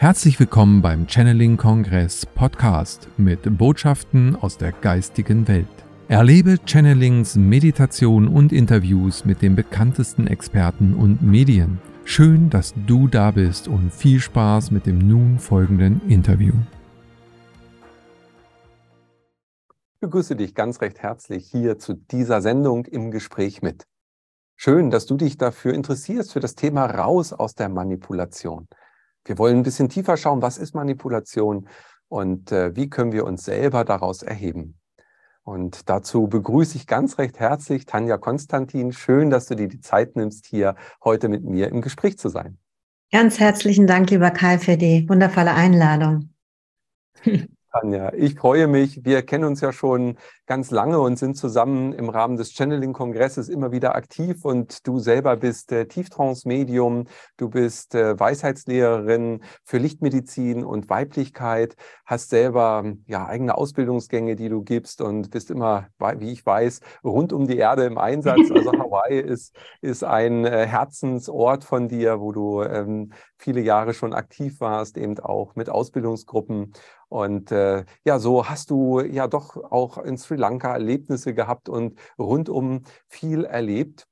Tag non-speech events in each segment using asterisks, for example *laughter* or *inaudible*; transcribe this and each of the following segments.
Herzlich willkommen beim Channeling Kongress Podcast mit Botschaften aus der geistigen Welt. Erlebe Channelings, Meditation und Interviews mit den bekanntesten Experten und Medien. Schön, dass du da bist und viel Spaß mit dem nun folgenden Interview. Ich begrüße dich ganz recht herzlich hier zu dieser Sendung im Gespräch mit. Schön, dass du dich dafür interessierst, für das Thema raus aus der Manipulation. Wir wollen ein bisschen tiefer schauen, was ist Manipulation und äh, wie können wir uns selber daraus erheben. Und dazu begrüße ich ganz recht herzlich Tanja Konstantin. Schön, dass du dir die Zeit nimmst, hier heute mit mir im Gespräch zu sein. Ganz herzlichen Dank, lieber Kai, für die wundervolle Einladung. *laughs* Tanja, ich freue mich. Wir kennen uns ja schon ganz lange und sind zusammen im Rahmen des Channeling-Kongresses immer wieder aktiv. Und du selber bist äh, Tieftrance-Medium, du bist äh, Weisheitslehrerin für Lichtmedizin und Weiblichkeit, hast selber ja eigene Ausbildungsgänge, die du gibst und bist immer, wie ich weiß, rund um die Erde im Einsatz. *laughs* Also Hawaii ist, ist ein äh, Herzensort von dir, wo du ähm, viele Jahre schon aktiv warst, eben auch mit Ausbildungsgruppen. Und äh, ja, so hast du ja doch auch in Sri Lanka Erlebnisse gehabt und rundum viel erlebt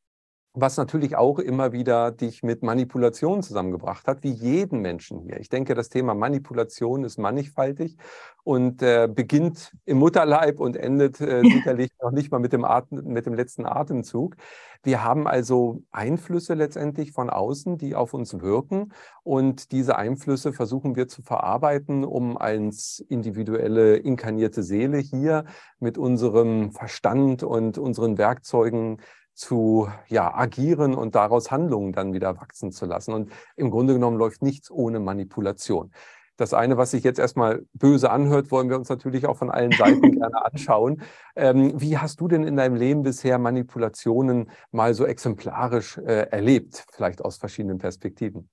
was natürlich auch immer wieder dich mit Manipulation zusammengebracht hat, wie jeden Menschen hier. Ich denke, das Thema Manipulation ist mannigfaltig und äh, beginnt im Mutterleib und endet äh, *laughs* sicherlich noch nicht mal mit dem, Atem, mit dem letzten Atemzug. Wir haben also Einflüsse letztendlich von außen, die auf uns wirken und diese Einflüsse versuchen wir zu verarbeiten, um als individuelle inkarnierte Seele hier mit unserem Verstand und unseren Werkzeugen zu ja, agieren und daraus Handlungen dann wieder wachsen zu lassen. Und im Grunde genommen läuft nichts ohne Manipulation. Das eine, was sich jetzt erstmal böse anhört, wollen wir uns natürlich auch von allen Seiten *laughs* gerne anschauen. Ähm, wie hast du denn in deinem Leben bisher Manipulationen mal so exemplarisch äh, erlebt, vielleicht aus verschiedenen Perspektiven?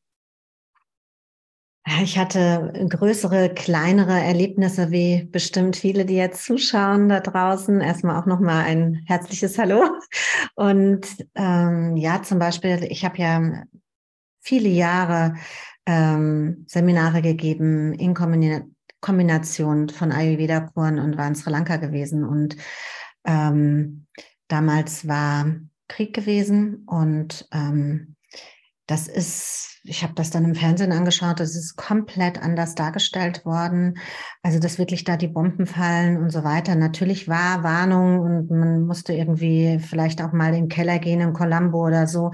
Ich hatte größere, kleinere Erlebnisse, wie bestimmt viele, die jetzt zuschauen da draußen. Erstmal auch nochmal ein herzliches Hallo. Und ähm, ja, zum Beispiel, ich habe ja viele Jahre ähm, Seminare gegeben in Kombination von Ayurveda-Kuren und war in Sri Lanka gewesen. Und ähm, damals war Krieg gewesen und ähm, das ist, ich habe das dann im Fernsehen angeschaut, das ist komplett anders dargestellt worden. Also, dass wirklich da die Bomben fallen und so weiter. Natürlich war Warnung und man musste irgendwie vielleicht auch mal in den Keller gehen in Colombo oder so.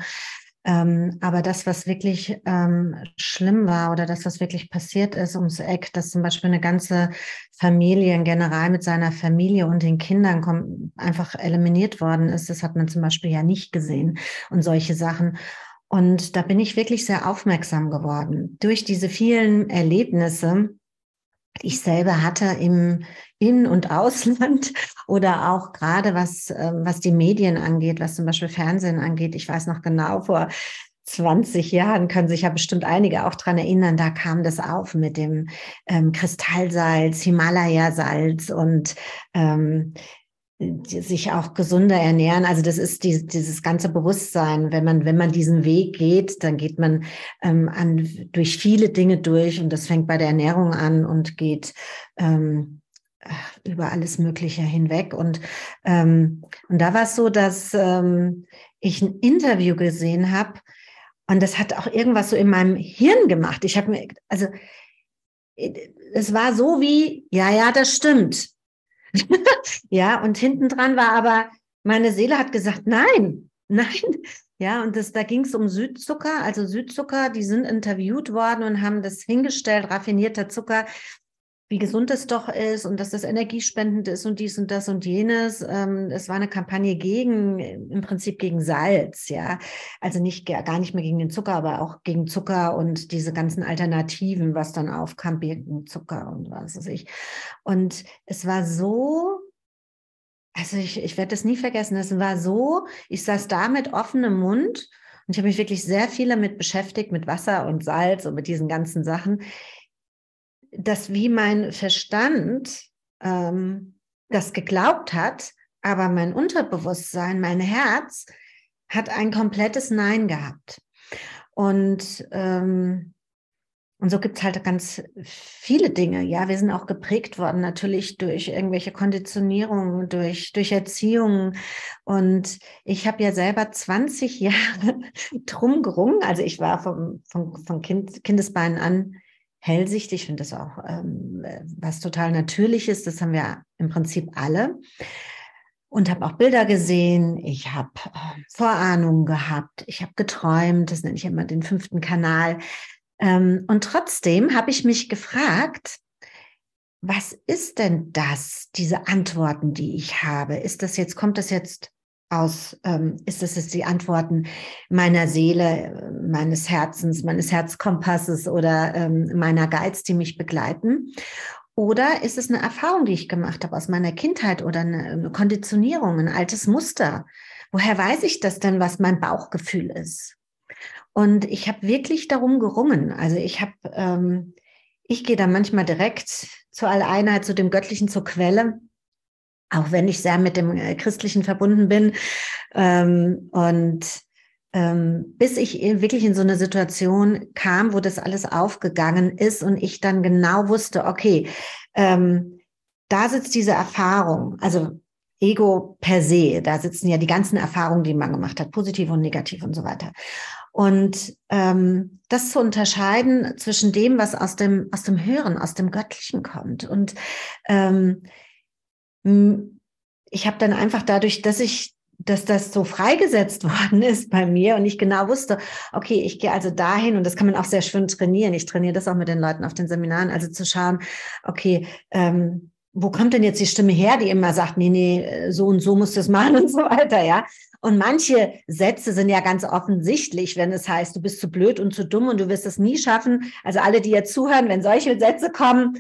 Ähm, aber das, was wirklich ähm, schlimm war oder das, was wirklich passiert ist ums Eck, dass zum Beispiel eine ganze Familie, ein General mit seiner Familie und den Kindern einfach eliminiert worden ist, das hat man zum Beispiel ja nicht gesehen und solche Sachen. Und da bin ich wirklich sehr aufmerksam geworden durch diese vielen Erlebnisse, die ich selber hatte im In- und Ausland *laughs* oder auch gerade was, ähm, was die Medien angeht, was zum Beispiel Fernsehen angeht. Ich weiß noch genau, vor 20 Jahren können sich ja bestimmt einige auch dran erinnern, da kam das auf mit dem ähm, Kristallsalz, Himalaya-Salz und ähm, sich auch gesunder ernähren. Also das ist die, dieses ganze Bewusstsein. Wenn man, wenn man diesen Weg geht, dann geht man ähm, an, durch viele Dinge durch und das fängt bei der Ernährung an und geht ähm, über alles Mögliche hinweg. Und, ähm, und da war es so, dass ähm, ich ein Interview gesehen habe und das hat auch irgendwas so in meinem Hirn gemacht. Ich habe mir, also es war so wie, ja, ja, das stimmt. *laughs* ja, und hinten dran war aber, meine Seele hat gesagt, nein, *laughs* nein. Ja, und das, da ging es um Südzucker. Also Südzucker, die sind interviewt worden und haben das hingestellt, raffinierter Zucker, wie gesund es doch ist und dass das energiespendend ist und dies und das und jenes. Ähm, es war eine Kampagne gegen, im Prinzip gegen Salz, ja. Also nicht gar nicht mehr gegen den Zucker, aber auch gegen Zucker und diese ganzen Alternativen, was dann aufkam, Birkenzucker und was weiß ich. Und es war so, also ich, ich werde das nie vergessen, es war so, ich saß da mit offenem Mund und ich habe mich wirklich sehr viel damit beschäftigt, mit Wasser und Salz und mit diesen ganzen Sachen dass wie mein Verstand ähm, das geglaubt hat, aber mein Unterbewusstsein, mein Herz hat ein komplettes Nein gehabt. Und ähm, Und so gibt es halt ganz viele Dinge. Ja, wir sind auch geprägt worden, natürlich durch irgendwelche Konditionierungen, durch, durch Erziehung. Und ich habe ja selber 20 *laughs* Jahre drum gerungen. Also ich war vom, vom, von kind, Kindesbeinen an hellsichtig. Ich finde das auch ähm, was total Natürliches. Das haben wir im Prinzip alle. Und habe auch Bilder gesehen. Ich habe äh, Vorahnungen gehabt. Ich habe geträumt. Das nenne ich immer den fünften Kanal. Ähm, und trotzdem habe ich mich gefragt, was ist denn das, diese Antworten, die ich habe? Ist das jetzt, kommt das jetzt aus, ähm, ist jetzt die Antworten meiner Seele, meines Herzens, meines Herzkompasses oder ähm, meiner Geiz, die mich begleiten? Oder ist es eine Erfahrung, die ich gemacht habe aus meiner Kindheit oder eine, eine Konditionierung, ein altes Muster? Woher weiß ich das denn, was mein Bauchgefühl ist? Und ich habe wirklich darum gerungen. Also ich habe, ähm, ich gehe da manchmal direkt zur Alleinheit, zu dem Göttlichen, zur Quelle, auch wenn ich sehr mit dem äh, Christlichen verbunden bin. Ähm, und ähm, bis ich wirklich in so eine Situation kam, wo das alles aufgegangen ist und ich dann genau wusste, okay, ähm, da sitzt diese Erfahrung. Also Ego per se, da sitzen ja die ganzen Erfahrungen, die man gemacht hat, positiv und negativ und so weiter. Und ähm, das zu unterscheiden zwischen dem, was aus dem, aus dem Hören, aus dem Göttlichen kommt. Und ähm, ich habe dann einfach dadurch, dass ich dass das so freigesetzt *laughs* worden ist bei mir und ich genau wusste, okay, ich gehe also dahin und das kann man auch sehr schön trainieren. Ich trainiere das auch mit den Leuten auf den Seminaren, also zu schauen, okay, ähm, wo kommt denn jetzt die Stimme her, die immer sagt, nee, nee, so und so muss das machen *laughs* und so weiter, ja. Und manche Sätze sind ja ganz offensichtlich, wenn es heißt, du bist zu blöd und zu dumm und du wirst es nie schaffen. Also alle, die jetzt zuhören, wenn solche Sätze kommen,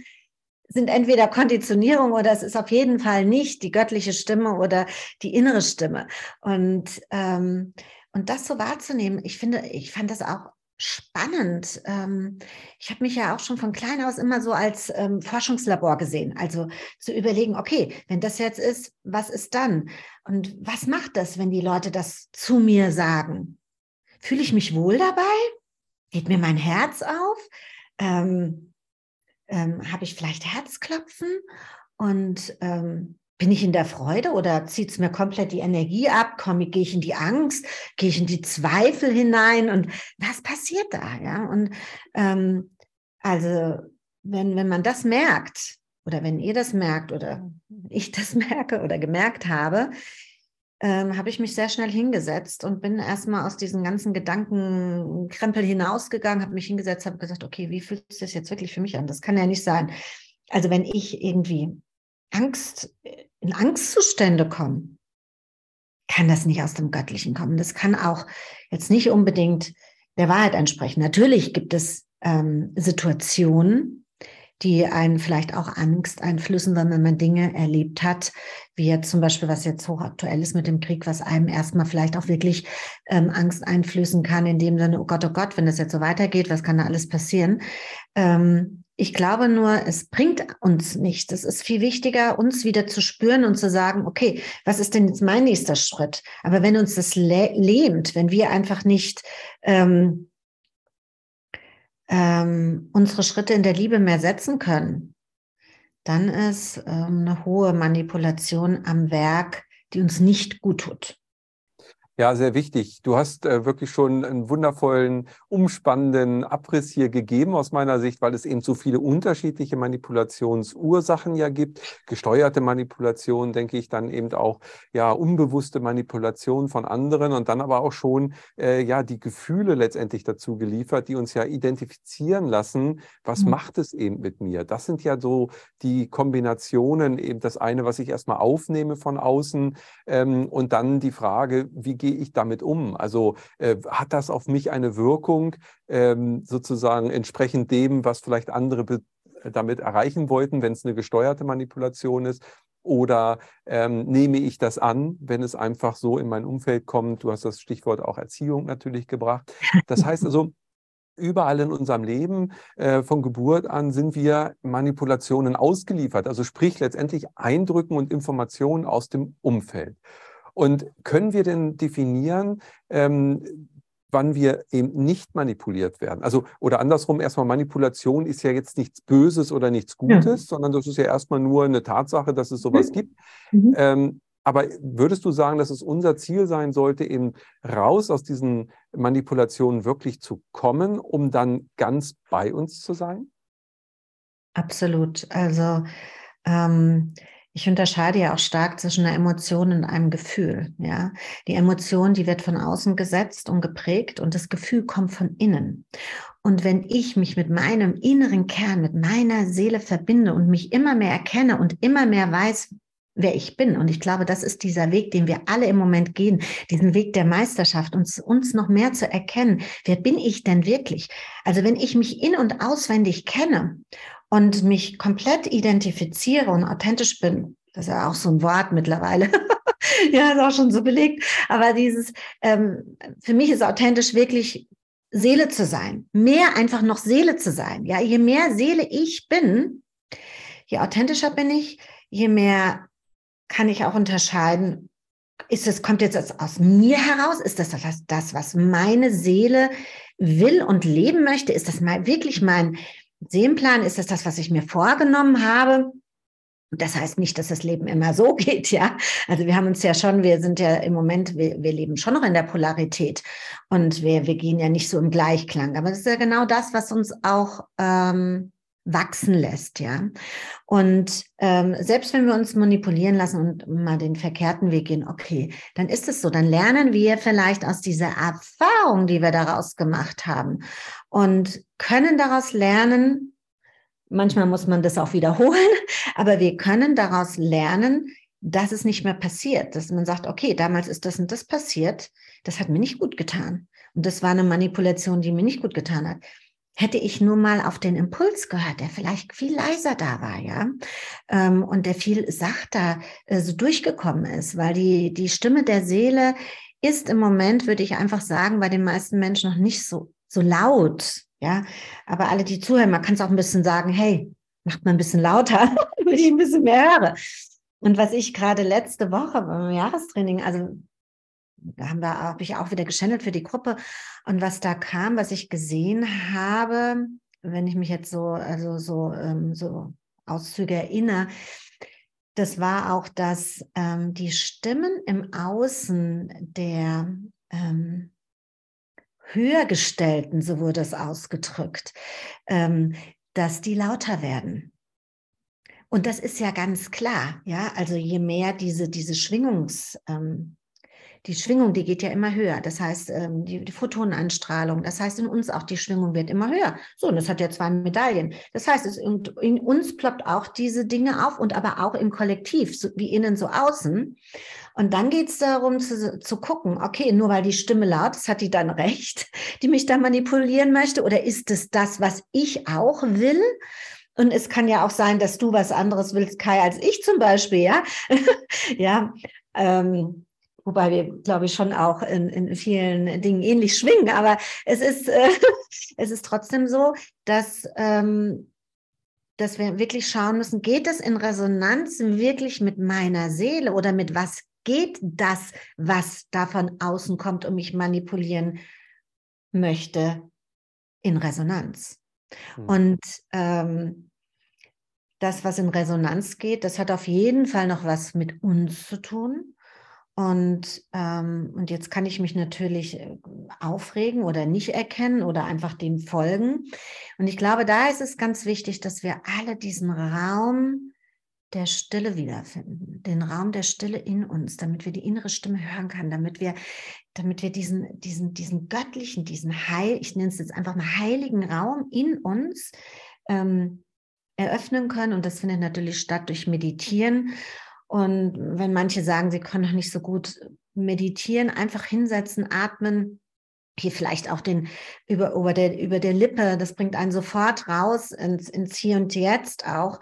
sind entweder Konditionierung oder es ist auf jeden Fall nicht die göttliche Stimme oder die innere Stimme. Und, ähm, und das so wahrzunehmen, ich finde, ich fand das auch spannend. Ähm, ich habe mich ja auch schon von klein aus immer so als ähm, Forschungslabor gesehen. Also zu überlegen, okay, wenn das jetzt ist, was ist dann? Und was macht das, wenn die Leute das zu mir sagen? Fühle ich mich wohl dabei? Geht mir mein Herz auf? Ähm, ähm, habe ich vielleicht Herzklopfen? Und ähm, bin ich in der Freude oder zieht es mir komplett die Energie ab? Komme, gehe ich in die Angst? Gehe ich in die Zweifel hinein? Und was passiert da? Ja, und ähm, also wenn, wenn man das merkt oder wenn ihr das merkt oder ich das *laughs* merke oder gemerkt habe, ähm, habe ich mich sehr schnell hingesetzt und bin erstmal aus diesen ganzen Gedankenkrempel hinausgegangen, habe mich hingesetzt, habe gesagt, okay, wie fühlt sich jetzt wirklich für mich an? Das kann ja nicht sein. Also wenn ich irgendwie Angst in Angstzustände kommen, kann das nicht aus dem Göttlichen kommen. Das kann auch jetzt nicht unbedingt der Wahrheit entsprechen. Natürlich gibt es ähm, Situationen, die einen vielleicht auch Angst einflößen, wenn man Dinge erlebt hat, wie jetzt zum Beispiel, was jetzt hochaktuell ist mit dem Krieg, was einem erstmal vielleicht auch wirklich ähm, Angst einflößen kann, in dem Sinne, oh Gott, oh Gott, wenn das jetzt so weitergeht, was kann da alles passieren? Ähm, ich glaube nur, es bringt uns nichts. Es ist viel wichtiger, uns wieder zu spüren und zu sagen, okay, was ist denn jetzt mein nächster Schritt? Aber wenn uns das lähmt, wenn wir einfach nicht ähm, ähm, unsere Schritte in der Liebe mehr setzen können, dann ist ähm, eine hohe Manipulation am Werk, die uns nicht gut tut. Ja, sehr wichtig. Du hast äh, wirklich schon einen wundervollen, umspannenden Abriss hier gegeben aus meiner Sicht, weil es eben so viele unterschiedliche Manipulationsursachen ja gibt. Gesteuerte Manipulation, denke ich, dann eben auch ja unbewusste Manipulation von anderen und dann aber auch schon äh, ja die Gefühle letztendlich dazu geliefert, die uns ja identifizieren lassen, was mhm. macht es eben mit mir. Das sind ja so die Kombinationen, eben das eine, was ich erstmal aufnehme von außen ähm, und dann die Frage, wie gehe gehe ich damit um? Also äh, hat das auf mich eine Wirkung, ähm, sozusagen entsprechend dem, was vielleicht andere damit erreichen wollten, wenn es eine gesteuerte Manipulation ist? Oder ähm, nehme ich das an, wenn es einfach so in mein Umfeld kommt? Du hast das Stichwort auch Erziehung natürlich gebracht. Das heißt also, überall in unserem Leben äh, von Geburt an sind wir Manipulationen ausgeliefert. Also sprich letztendlich Eindrücken und Informationen aus dem Umfeld. Und können wir denn definieren, ähm, wann wir eben nicht manipuliert werden. Also, oder andersrum, erstmal Manipulation ist ja jetzt nichts Böses oder nichts Gutes, ja. sondern das ist ja erstmal nur eine Tatsache, dass es sowas mhm. gibt. Mhm. Ähm, aber würdest du sagen, dass es unser Ziel sein sollte, eben raus aus diesen Manipulationen wirklich zu kommen, um dann ganz bei uns zu sein? Absolut. Also ähm, ich unterscheide ja auch stark zwischen einer Emotion und einem Gefühl. Ja, die Emotion, die wird von außen gesetzt und geprägt und das Gefühl kommt von innen. Und wenn ich mich mit meinem inneren Kern, mit meiner Seele verbinde und mich immer mehr erkenne und immer mehr weiß, wer ich bin. Und ich glaube, das ist dieser Weg, den wir alle im Moment gehen, diesen Weg der Meisterschaft, uns, uns noch mehr zu erkennen. Wer bin ich denn wirklich? Also wenn ich mich in und auswendig kenne und mich komplett identifiziere und authentisch bin, das ist ja auch so ein Wort mittlerweile. *laughs* ja, ist auch schon so belegt. Aber dieses, ähm, für mich ist authentisch wirklich Seele zu sein. Mehr einfach noch Seele zu sein. Ja, je mehr Seele ich bin, je authentischer bin ich, je mehr kann ich auch unterscheiden, ist es, kommt jetzt aus mir heraus? Ist das das, das was meine Seele will und leben möchte? Ist das mal wirklich mein Seelenplan? Ist das das, was ich mir vorgenommen habe? Das heißt nicht, dass das Leben immer so *laughs* geht, ja. Also wir haben uns ja schon, wir sind ja im Moment, wir, wir leben schon noch in der Polarität und wir, wir gehen ja nicht so im Gleichklang. Aber das ist ja genau das, was uns auch ähm, wachsen lässt, ja. Und ähm, selbst wenn wir uns manipulieren lassen und mal den verkehrten Weg gehen, okay, dann ist es so, dann lernen wir vielleicht aus dieser Erfahrung, die wir daraus gemacht haben und können daraus lernen, manchmal muss man das auch wiederholen, *laughs* aber wir können daraus lernen, dass es nicht mehr passiert, dass man sagt, okay, damals ist das und das passiert, das hat mir nicht gut getan. Und das war eine Manipulation, die mir nicht gut getan hat hätte ich nur mal auf den Impuls gehört, der vielleicht viel leiser da war, ja, ähm, und der viel sachter äh, so durchgekommen ist, weil die, die Stimme der Seele ist im Moment, würde ich einfach sagen, bei den meisten Menschen noch nicht so, so laut, ja, aber alle, die zuhören, man kann es auch ein bisschen sagen, hey, macht mal ein bisschen lauter, *laughs* damit ich ein bisschen mehr höre. Und was ich gerade letzte Woche beim Jahrestraining, also da haben wir, habe ich auch wieder geschändelt für die Gruppe. Und was da kam, was ich gesehen habe, wenn ich mich jetzt so, also so, ähm, so Auszüge erinnere, das war auch, dass ähm, die Stimmen im Außen der ähm, Höhergestellten, so wurde es ausgedrückt, ähm, dass die lauter werden. Und das ist ja ganz klar, ja. Also je mehr diese, diese Schwingungs, ähm, die Schwingung, die geht ja immer höher. Das heißt, ähm, die, die Photonenanstrahlung, das heißt, in uns auch die Schwingung wird immer höher. So, und das hat ja zwei Medaillen. Das heißt, es, in, in uns ploppt auch diese Dinge auf und aber auch im Kollektiv, so, wie innen so außen. Und dann geht es darum zu, zu gucken, okay, nur weil die Stimme laut ist, hat die dann recht, *laughs* die mich da manipulieren möchte? Oder ist es das, was ich auch will? Und es kann ja auch sein, dass du was anderes willst, Kai, als ich zum Beispiel, ja. *laughs* ja, ähm, wobei wir, glaube ich, schon auch in, in vielen Dingen ähnlich schwingen. Aber es ist, äh, *laughs* es ist trotzdem so, dass, ähm, dass wir wirklich schauen müssen, geht es in Resonanz wirklich mit meiner Seele oder mit was geht das, was da von außen kommt und mich manipulieren möchte, in Resonanz? Mhm. Und ähm, das, was in Resonanz geht, das hat auf jeden Fall noch was mit uns zu tun. Und, ähm, und jetzt kann ich mich natürlich äh, aufregen oder nicht erkennen oder einfach dem folgen. Und ich glaube, da ist es ganz wichtig, dass wir alle diesen Raum der Stille wiederfinden, den Raum der Stille in uns, damit wir die innere Stimme hören können, damit wir, damit wir diesen, diesen, diesen göttlichen, diesen Heil, ich nenne es jetzt einfach mal heiligen Raum in uns ähm, eröffnen können. Und das findet natürlich statt durch Meditieren. Und wenn manche sagen, sie können noch nicht so gut meditieren, einfach hinsetzen, atmen, hier vielleicht auch den über, über, der, über der Lippe, das bringt einen sofort raus ins, ins Hier und Jetzt auch.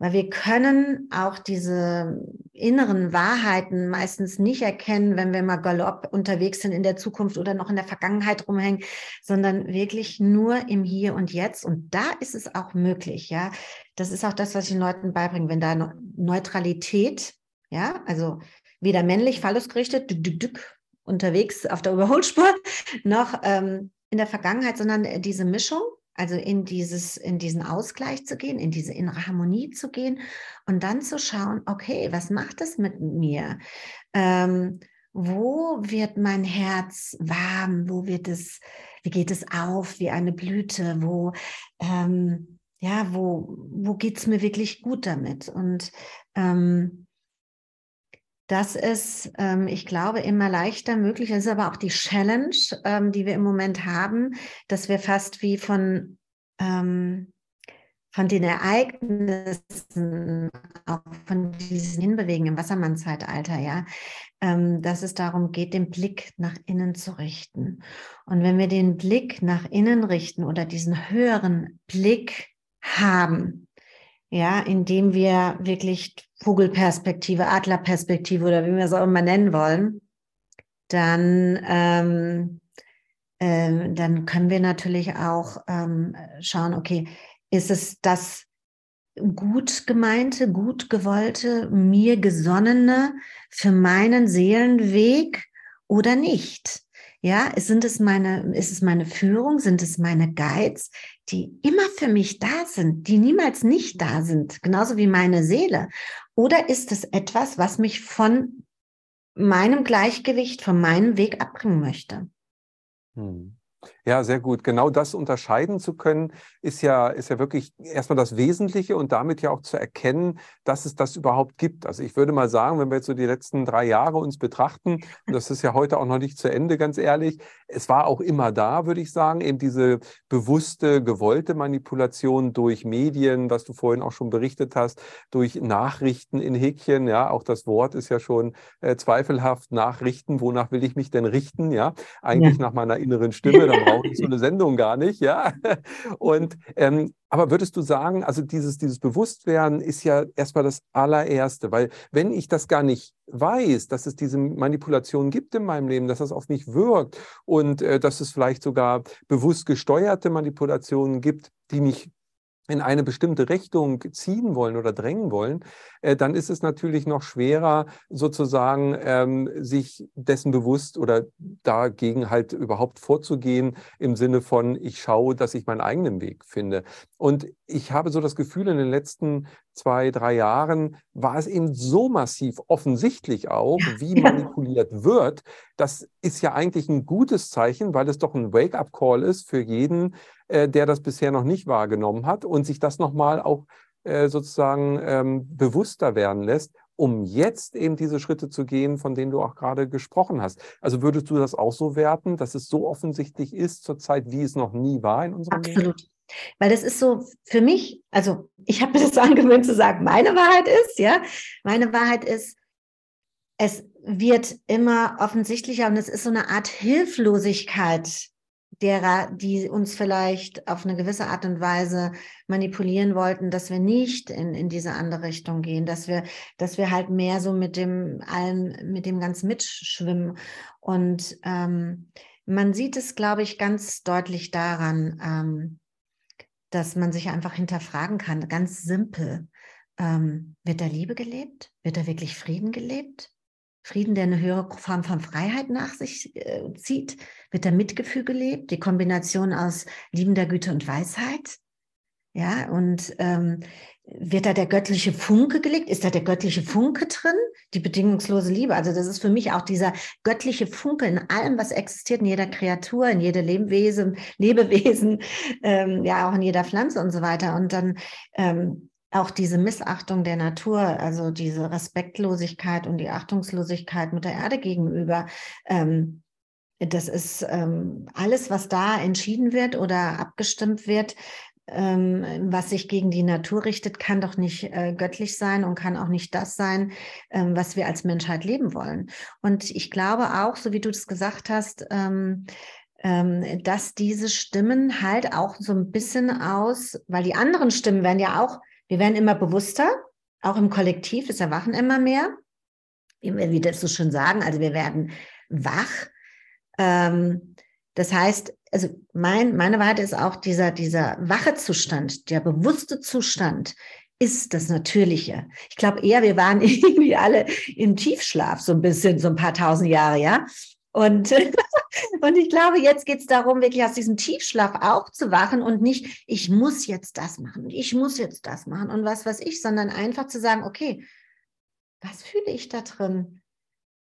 Weil wir können auch diese inneren Wahrheiten meistens nicht erkennen, wenn wir mal galopp unterwegs sind in der Zukunft oder noch in der Vergangenheit rumhängen, sondern wirklich nur im Hier und Jetzt. Und da ist es auch möglich, ja. Das ist auch das, was ich den Leuten beibringe. Wenn da Neutralität, ja, also weder männlich, phallusgerichtet, dück, dück, dück, unterwegs auf der Überholspur, *laughs* noch ähm, in der Vergangenheit, sondern äh, diese Mischung, also in dieses, in diesen Ausgleich zu gehen, in diese innere Harmonie zu gehen und dann zu schauen, okay, was macht es mit mir? Ähm, wo wird mein Herz warm? Wo wird es, wie geht es auf wie eine Blüte? Wo, ähm, ja, wo, wo geht es mir wirklich gut damit? Und ähm, das ist, ähm, ich glaube, immer leichter möglich. Das ist aber auch die Challenge, ähm, die wir im Moment haben, dass wir fast wie von, ähm, von den Ereignissen, auch von diesen Hinbewegen im Wassermann-Zeitalter, ja, ähm, dass es darum geht, den Blick nach innen zu richten. Und wenn wir den Blick nach innen richten oder diesen höheren Blick haben, ja, indem wir wirklich Vogelperspektive, Adlerperspektive oder wie wir es auch immer nennen wollen, dann, ähm, äh, dann können wir natürlich auch ähm, schauen, okay, ist es das gut gemeinte, gut gewollte, mir gesonnene für meinen Seelenweg oder nicht? Ja, sind es meine, ist es meine Führung? Sind es meine Guides, die immer für mich da sind, die niemals nicht da sind, genauso wie meine Seele? Oder ist es etwas, was mich von meinem Gleichgewicht, von meinem Weg abbringen möchte? Hm. Ja, sehr gut. Genau das unterscheiden zu können, ist ja, ist ja wirklich erstmal das Wesentliche und damit ja auch zu erkennen, dass es das überhaupt gibt. Also ich würde mal sagen, wenn wir jetzt so die letzten drei Jahre uns betrachten, und das ist ja heute auch noch nicht zu Ende, ganz ehrlich, es war auch immer da, würde ich sagen, eben diese bewusste, gewollte Manipulation durch Medien, was du vorhin auch schon berichtet hast, durch Nachrichten in Häkchen, ja, auch das Wort ist ja schon äh, zweifelhaft, Nachrichten, wonach will ich mich denn richten, ja, eigentlich ja. nach meiner inneren Stimme, dann brauche ich so eine *laughs* Sendung gar nicht, ja. Und ähm, aber würdest du sagen, also dieses, dieses Bewusstwerden ist ja erstmal das allererste, weil wenn ich das gar nicht weiß, dass es diese Manipulation gibt in meinem Leben, dass das auf mich wirkt und äh, dass es vielleicht sogar bewusst gesteuerte Manipulationen gibt, die mich in eine bestimmte Richtung ziehen wollen oder drängen wollen, äh, dann ist es natürlich noch schwerer, sozusagen ähm, sich dessen bewusst oder dagegen halt überhaupt vorzugehen im Sinne von, ich schaue, dass ich meinen eigenen Weg finde. Und ich habe so das Gefühl, in den letzten zwei, drei Jahren war es eben so massiv offensichtlich auch, wie *laughs* manipuliert wird. Das ist ja eigentlich ein gutes Zeichen, weil es doch ein Wake-up-Call ist für jeden, äh, der das bisher noch nicht wahrgenommen hat und sich das nochmal auch äh, sozusagen ähm, bewusster werden lässt, um jetzt eben diese Schritte zu gehen, von denen du auch gerade gesprochen hast. Also würdest du das auch so werten, dass es so offensichtlich ist zurzeit, wie es noch nie war in unserem. Leben? Absolut. Weil das ist so für mich, also ich habe mir das *laughs* angewöhnt zu sagen, meine Wahrheit ist, ja, meine Wahrheit ist, es wird immer offensichtlicher und es ist so eine Art Hilflosigkeit derer, die uns vielleicht auf eine gewisse Art und Weise manipulieren wollten, dass wir nicht in, in diese andere Richtung gehen, dass wir, dass wir halt mehr so mit dem allem, mit dem ganz mitschwimmen. Und ähm, man sieht es, glaube ich, ganz deutlich daran, ähm, dass man sich einfach hinterfragen kann, ganz simpel. Ähm, wird da Liebe gelebt? Wird da wirklich Frieden gelebt? Frieden, der eine höhere Form von Freiheit nach sich äh, zieht? Wird da Mitgefühl gelebt? Die Kombination aus liebender Güte und Weisheit? Ja, und ähm, wird da der göttliche Funke gelegt? Ist da der göttliche Funke drin? Die bedingungslose Liebe. Also das ist für mich auch dieser göttliche Funke in allem, was existiert, in jeder Kreatur, in jedem Lebewesen, Lebewesen, *laughs* ähm, ja auch in jeder Pflanze und so weiter. Und dann ähm, auch diese Missachtung der Natur, also diese Respektlosigkeit und die Achtungslosigkeit mit der Erde gegenüber. Ähm, das ist ähm, alles, was da entschieden wird oder abgestimmt wird, ähm, was sich gegen die Natur richtet, kann doch nicht äh, göttlich sein und kann auch nicht das sein, ähm, was wir als Menschheit leben wollen. Und ich glaube auch, so wie du das gesagt hast, ähm, ähm, dass diese Stimmen halt auch so ein bisschen aus, weil die anderen Stimmen werden ja auch, wir werden immer bewusster, auch im Kollektiv, es erwachen immer mehr, wie wir das so schön sagen, also wir werden wach. Ähm, das heißt, also mein, meine Wahrheit ist auch dieser, dieser wache Zustand, der bewusste Zustand ist das Natürliche. Ich glaube eher, wir waren *laughs* irgendwie alle im Tiefschlaf so ein bisschen, so ein paar tausend Jahre, ja. Und, *laughs* und ich glaube, jetzt geht es darum, wirklich aus diesem Tiefschlaf aufzuwachen und nicht, ich muss jetzt das machen, ich muss jetzt das machen und was weiß ich, sondern einfach zu sagen, okay, was fühle ich da drin?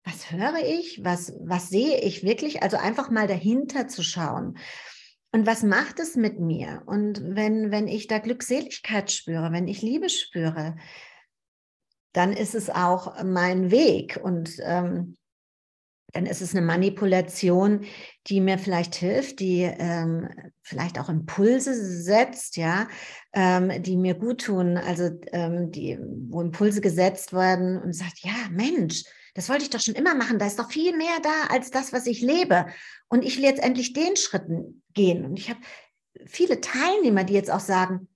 Was höre ich? Was, was sehe ich wirklich? Also einfach mal dahinter zu schauen. Und was macht es mit mir? Und wenn, wenn ich da Glückseligkeit spüre, wenn ich Liebe spüre, dann ist es auch mein Weg. Und ähm, dann ist es eine Manipulation, die mir vielleicht hilft, die ähm, vielleicht auch Impulse setzt, ja, ähm, die mir gut tun, also ähm, die, wo Impulse gesetzt werden und sagt, ja, Mensch, das wollte ich doch schon immer machen, da ist doch viel mehr da als das, was ich lebe. Und ich will jetzt endlich den Schritten gehen. Und ich habe viele Teilnehmer, die jetzt auch sagen,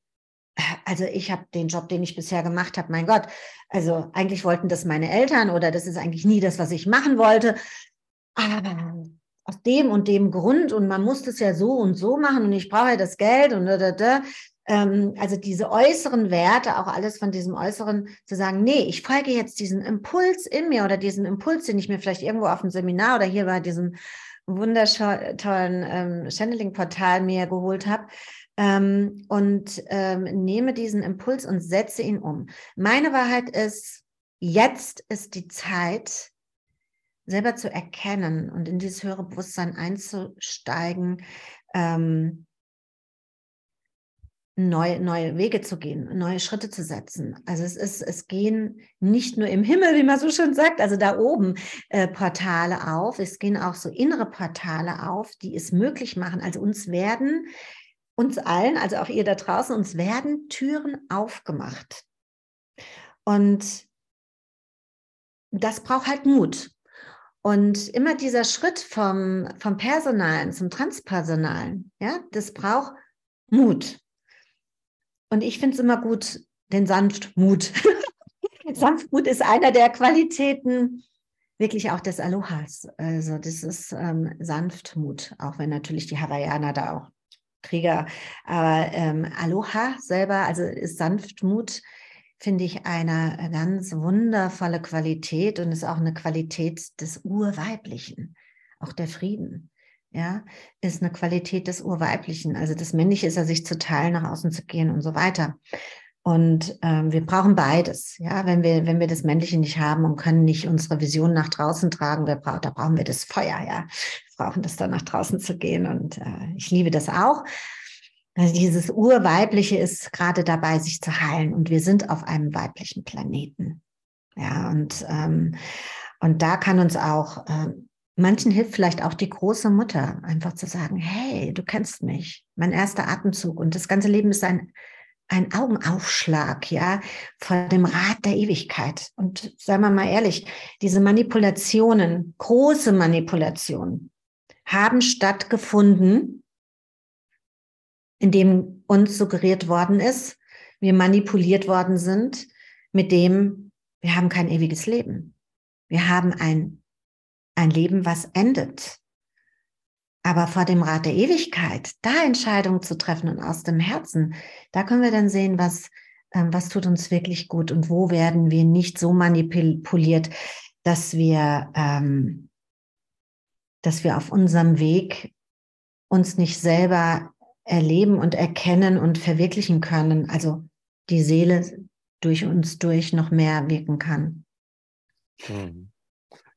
äh, also ich habe den Job, den ich bisher gemacht habe, mein Gott, also eigentlich wollten das meine Eltern oder das ist eigentlich nie das, was ich machen wollte aber aus dem und dem Grund und man muss das ja so und so machen und ich brauche ja das Geld und da, da, da. Ähm, also diese äußeren Werte, auch alles von diesem äußeren, zu sagen, nee, ich folge jetzt diesen Impuls in mir oder diesen Impuls, den ich mir vielleicht irgendwo auf dem Seminar oder hier bei diesem wundertollen ähm, Channeling-Portal mir geholt habe. Ähm, und ähm, nehme diesen Impuls und setze ihn um. Meine Wahrheit ist, jetzt ist die Zeit, selber zu erkennen und in dieses höhere Bewusstsein einzusteigen, ähm, neue, neue Wege zu gehen, neue Schritte zu setzen. Also es ist, es gehen nicht nur im Himmel, wie man so schön sagt, also da oben äh, Portale auf, es gehen auch so innere Portale auf, die es möglich machen. Also uns werden, uns allen, also auch ihr da draußen, uns werden Türen aufgemacht. Und das braucht halt Mut. Und immer dieser Schritt vom, vom Personalen zum Transpersonalen, ja, das braucht Mut. Und ich finde es immer gut, den Sanftmut. *laughs* Sanftmut ist einer der Qualitäten wirklich auch des Alohas. Also das ist ähm, Sanftmut, auch wenn natürlich die Hawaiianer da auch Krieger, aber ähm, Aloha selber, also ist Sanftmut finde ich, eine äh, ganz wundervolle Qualität und ist auch eine Qualität des Urweiblichen, auch der Frieden. Ja, ist eine Qualität des Urweiblichen. Also das Männliche ist ja, sich zu teilen, nach außen zu gehen und so weiter. Und ähm, wir brauchen beides. Ja, wenn wir, wenn wir das Männliche nicht haben und können nicht unsere Vision nach draußen tragen, wir brauchen, da brauchen wir das Feuer. Ja, wir brauchen das dann nach draußen zu gehen. Und äh, ich liebe das auch. Also dieses Urweibliche ist gerade dabei, sich zu heilen. Und wir sind auf einem weiblichen Planeten. Ja, und, ähm, und da kann uns auch, äh, manchen hilft vielleicht auch die große Mutter, einfach zu sagen, hey, du kennst mich, mein erster Atemzug. Und das ganze Leben ist ein, ein Augenaufschlag, ja, vor dem Rat der Ewigkeit. Und sagen wir mal ehrlich, diese Manipulationen, große Manipulationen, haben stattgefunden, in dem uns suggeriert worden ist, wir manipuliert worden sind, mit dem wir haben kein ewiges Leben. Wir haben ein, ein Leben, was endet. Aber vor dem Rat der Ewigkeit, da Entscheidungen zu treffen und aus dem Herzen, da können wir dann sehen, was, äh, was tut uns wirklich gut und wo werden wir nicht so manipuliert, dass wir, ähm, dass wir auf unserem Weg uns nicht selber erleben und erkennen und verwirklichen können. Also die Seele durch uns durch noch mehr wirken kann. Mhm.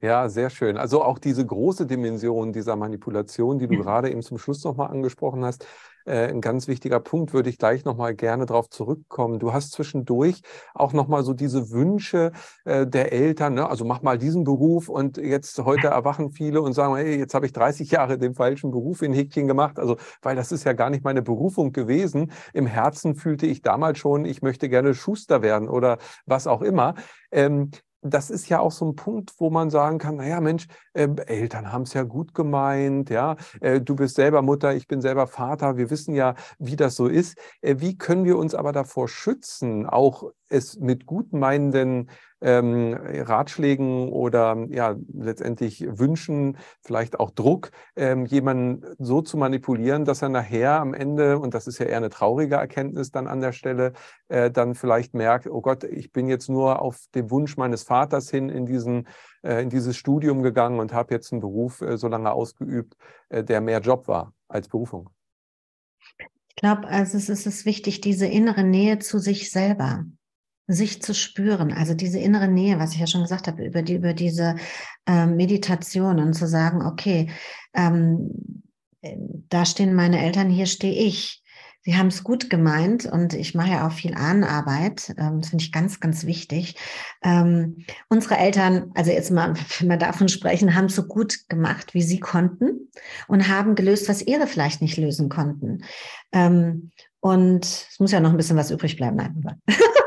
Ja, sehr schön. Also auch diese große Dimension dieser Manipulation, die du ja. gerade eben zum Schluss nochmal angesprochen hast, äh, ein ganz wichtiger Punkt, würde ich gleich nochmal gerne darauf zurückkommen. Du hast zwischendurch auch nochmal so diese Wünsche äh, der Eltern, ne? also mach mal diesen Beruf und jetzt heute *laughs* erwachen viele und sagen, hey, jetzt habe ich 30 Jahre den falschen Beruf in Häkchen gemacht, also weil das ist ja gar nicht meine Berufung gewesen. Im Herzen fühlte ich damals schon, ich möchte gerne Schuster werden oder was auch immer. Ähm, das ist ja auch so ein Punkt, wo man sagen kann, naja, Mensch, äh, Eltern haben es ja gut gemeint, ja, äh, du bist selber Mutter, ich bin selber Vater, wir wissen ja, wie das so ist. Äh, wie können wir uns aber davor schützen, auch es mit gutmeinenden ähm, Ratschlägen oder ja letztendlich Wünschen, vielleicht auch Druck, ähm, jemanden so zu manipulieren, dass er nachher am Ende, und das ist ja eher eine traurige Erkenntnis dann an der Stelle, äh, dann vielleicht merkt, oh Gott, ich bin jetzt nur auf den Wunsch meines Vaters hin in diesen äh, in dieses Studium gegangen und habe jetzt einen Beruf äh, so lange ausgeübt, äh, der mehr Job war als Berufung. Ich glaube, also es ist wichtig, diese innere Nähe zu sich selber sich zu spüren, also diese innere Nähe, was ich ja schon gesagt habe, über, die, über diese äh, Meditation und zu sagen, okay, ähm, da stehen meine Eltern, hier stehe ich. Sie haben es gut gemeint und ich mache ja auch viel Ahnenarbeit. Ähm, das finde ich ganz, ganz wichtig. Ähm, unsere Eltern, also jetzt mal, *laughs* wenn wir davon sprechen, haben es so gut gemacht, wie sie konnten und haben gelöst, was ihre vielleicht nicht lösen konnten. Ähm, und es muss ja noch ein bisschen was übrig bleiben. Nein. *laughs*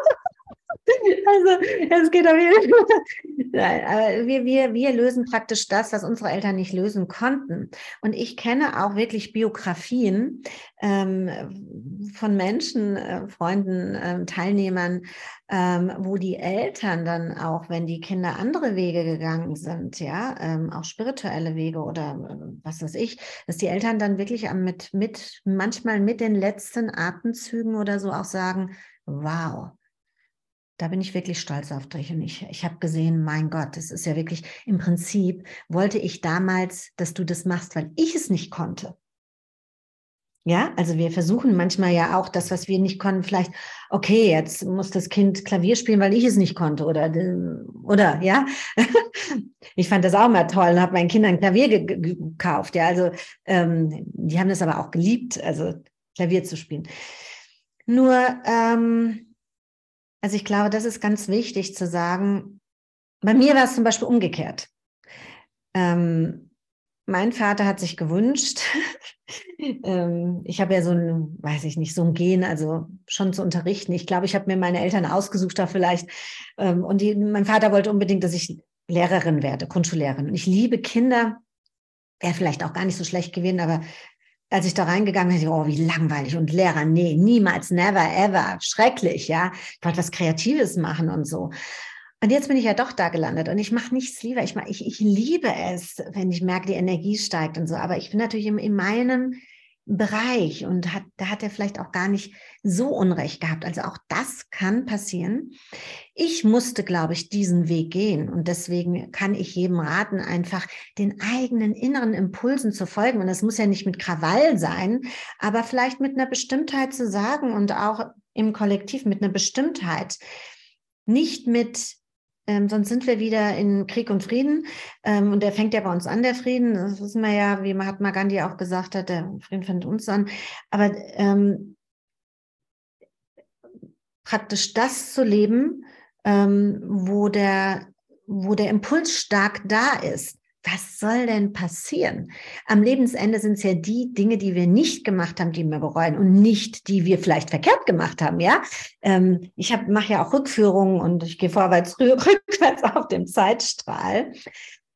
Also es geht auf jeden Fall. Wir, wir, wir lösen praktisch das, was unsere Eltern nicht lösen konnten. Und ich kenne auch wirklich Biografien ähm, von Menschen, äh, Freunden, ähm, Teilnehmern, ähm, wo die Eltern dann auch, wenn die Kinder andere Wege gegangen sind, ja, ähm, auch spirituelle Wege oder äh, was weiß ich, dass die Eltern dann wirklich mit, mit manchmal mit den letzten Atemzügen oder so auch sagen, wow, da bin ich wirklich stolz auf dich. Und ich, ich habe gesehen, mein Gott, das ist ja wirklich, im Prinzip wollte ich damals, dass du das machst, weil ich es nicht konnte. Ja, also wir versuchen manchmal ja auch das, was wir nicht konnten, vielleicht, okay, jetzt muss das Kind Klavier spielen, weil ich es nicht konnte oder, oder, ja. *laughs* ich fand das auch mal toll und habe meinen Kindern Klavier ge gekauft, ja. Also, ähm, die haben das aber auch geliebt, also Klavier zu spielen. Nur, ähm, also ich glaube, das ist ganz wichtig zu sagen. Bei mir war es zum Beispiel umgekehrt. Ähm, mein Vater hat sich gewünscht, *laughs* ähm, ich habe ja so ein, weiß ich nicht, so ein Gen, also schon zu unterrichten. Ich glaube, ich habe mir meine Eltern ausgesucht da vielleicht. Ähm, und die, mein Vater wollte unbedingt, dass ich Lehrerin werde, Grundschullehrerin. Und ich liebe Kinder. Wäre vielleicht auch gar nicht so schlecht gewesen, aber als ich da reingegangen bin, oh, wie langweilig und Lehrer, nee, niemals, never, ever, schrecklich, ja. Ich wollte was Kreatives machen und so. Und jetzt bin ich ja doch da gelandet und ich mache nichts lieber. Ich, mach, ich, ich liebe es, wenn ich merke, die Energie steigt und so. Aber ich bin natürlich in, in meinem Bereich und hat, da hat er vielleicht auch gar nicht so Unrecht gehabt. Also auch das kann passieren. Ich musste, glaube ich, diesen Weg gehen und deswegen kann ich jedem raten, einfach den eigenen inneren Impulsen zu folgen. Und das muss ja nicht mit Krawall sein, aber vielleicht mit einer Bestimmtheit zu sagen und auch im Kollektiv mit einer Bestimmtheit. Nicht mit ähm, sonst sind wir wieder in Krieg und Frieden. Ähm, und der fängt ja bei uns an, der Frieden. Das wissen wir ja, wie Mahatma Gandhi auch gesagt hat, der Frieden fängt uns an. Aber ähm, praktisch das zu leben, ähm, wo, der, wo der Impuls stark da ist was soll denn passieren? Am Lebensende sind es ja die Dinge, die wir nicht gemacht haben, die wir bereuen und nicht die wir vielleicht verkehrt gemacht haben. Ja, ähm, ich mache ja auch Rückführungen und ich gehe vorwärts, *laughs* rückwärts auf dem Zeitstrahl.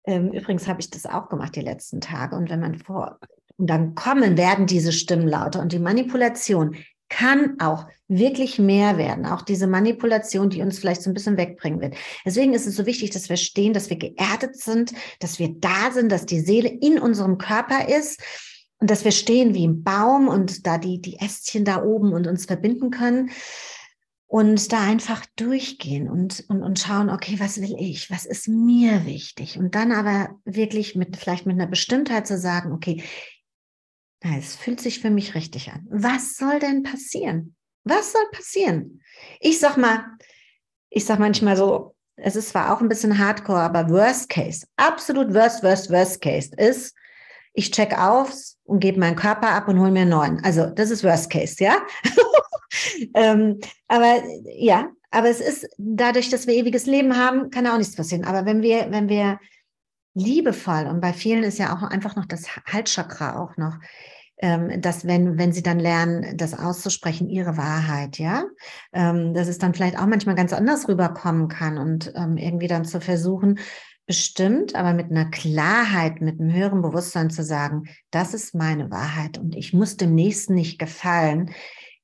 Ähm, übrigens habe ich das auch gemacht die letzten Tage. Und wenn man vor und dann kommen, werden diese Stimmen lauter und die Manipulation kann auch wirklich mehr werden. Auch diese Manipulation, die uns vielleicht so ein bisschen wegbringen wird. Deswegen ist es so wichtig, dass wir stehen, dass wir geerdet sind, dass wir da sind, dass die Seele in unserem Körper ist und dass wir stehen wie im Baum und da die, die Ästchen da oben und uns verbinden können und da einfach durchgehen und, und, und schauen, okay, was will ich? Was ist mir wichtig? Und dann aber wirklich mit, vielleicht mit einer Bestimmtheit zu sagen, okay, es fühlt sich für mich richtig an. Was soll denn passieren? Was soll passieren? Ich sag mal, ich sag manchmal so, es ist zwar auch ein bisschen hardcore, aber Worst Case, absolut Worst, Worst, Worst Case ist, ich check aus und gebe meinen Körper ab und hole mir einen neuen. Also das ist Worst Case, ja. *laughs* ähm, aber ja, aber es ist dadurch, dass wir ewiges Leben haben, kann auch nichts passieren. Aber wenn wir, wenn wir liebevoll und bei vielen ist ja auch einfach noch das Halschakra auch noch, ähm, dass wenn, wenn sie dann lernen, das auszusprechen, ihre Wahrheit, ja, ähm, dass es dann vielleicht auch manchmal ganz anders rüberkommen kann und ähm, irgendwie dann zu versuchen, bestimmt, aber mit einer Klarheit, mit einem höheren Bewusstsein zu sagen, das ist meine Wahrheit und ich muss dem Nächsten nicht gefallen.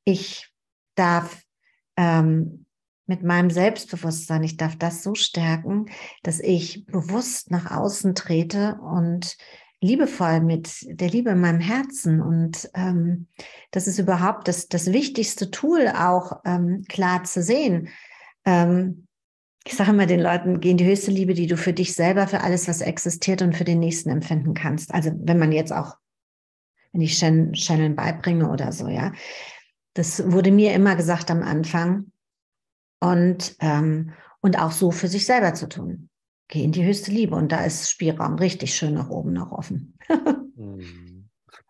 Ich darf ähm, mit meinem Selbstbewusstsein. Ich darf das so stärken, dass ich bewusst nach außen trete und liebevoll mit der Liebe in meinem Herzen. Und ähm, das ist überhaupt das, das wichtigste Tool, auch ähm, klar zu sehen. Ähm, ich sage immer den Leuten, geh in die höchste Liebe, die du für dich selber, für alles, was existiert und für den Nächsten empfinden kannst. Also wenn man jetzt auch, wenn ich Channel beibringe oder so, ja. Das wurde mir immer gesagt am Anfang. Und, ähm, und auch so für sich selber zu tun. Geh in die höchste Liebe und da ist Spielraum richtig schön nach oben noch offen. *laughs* Hm.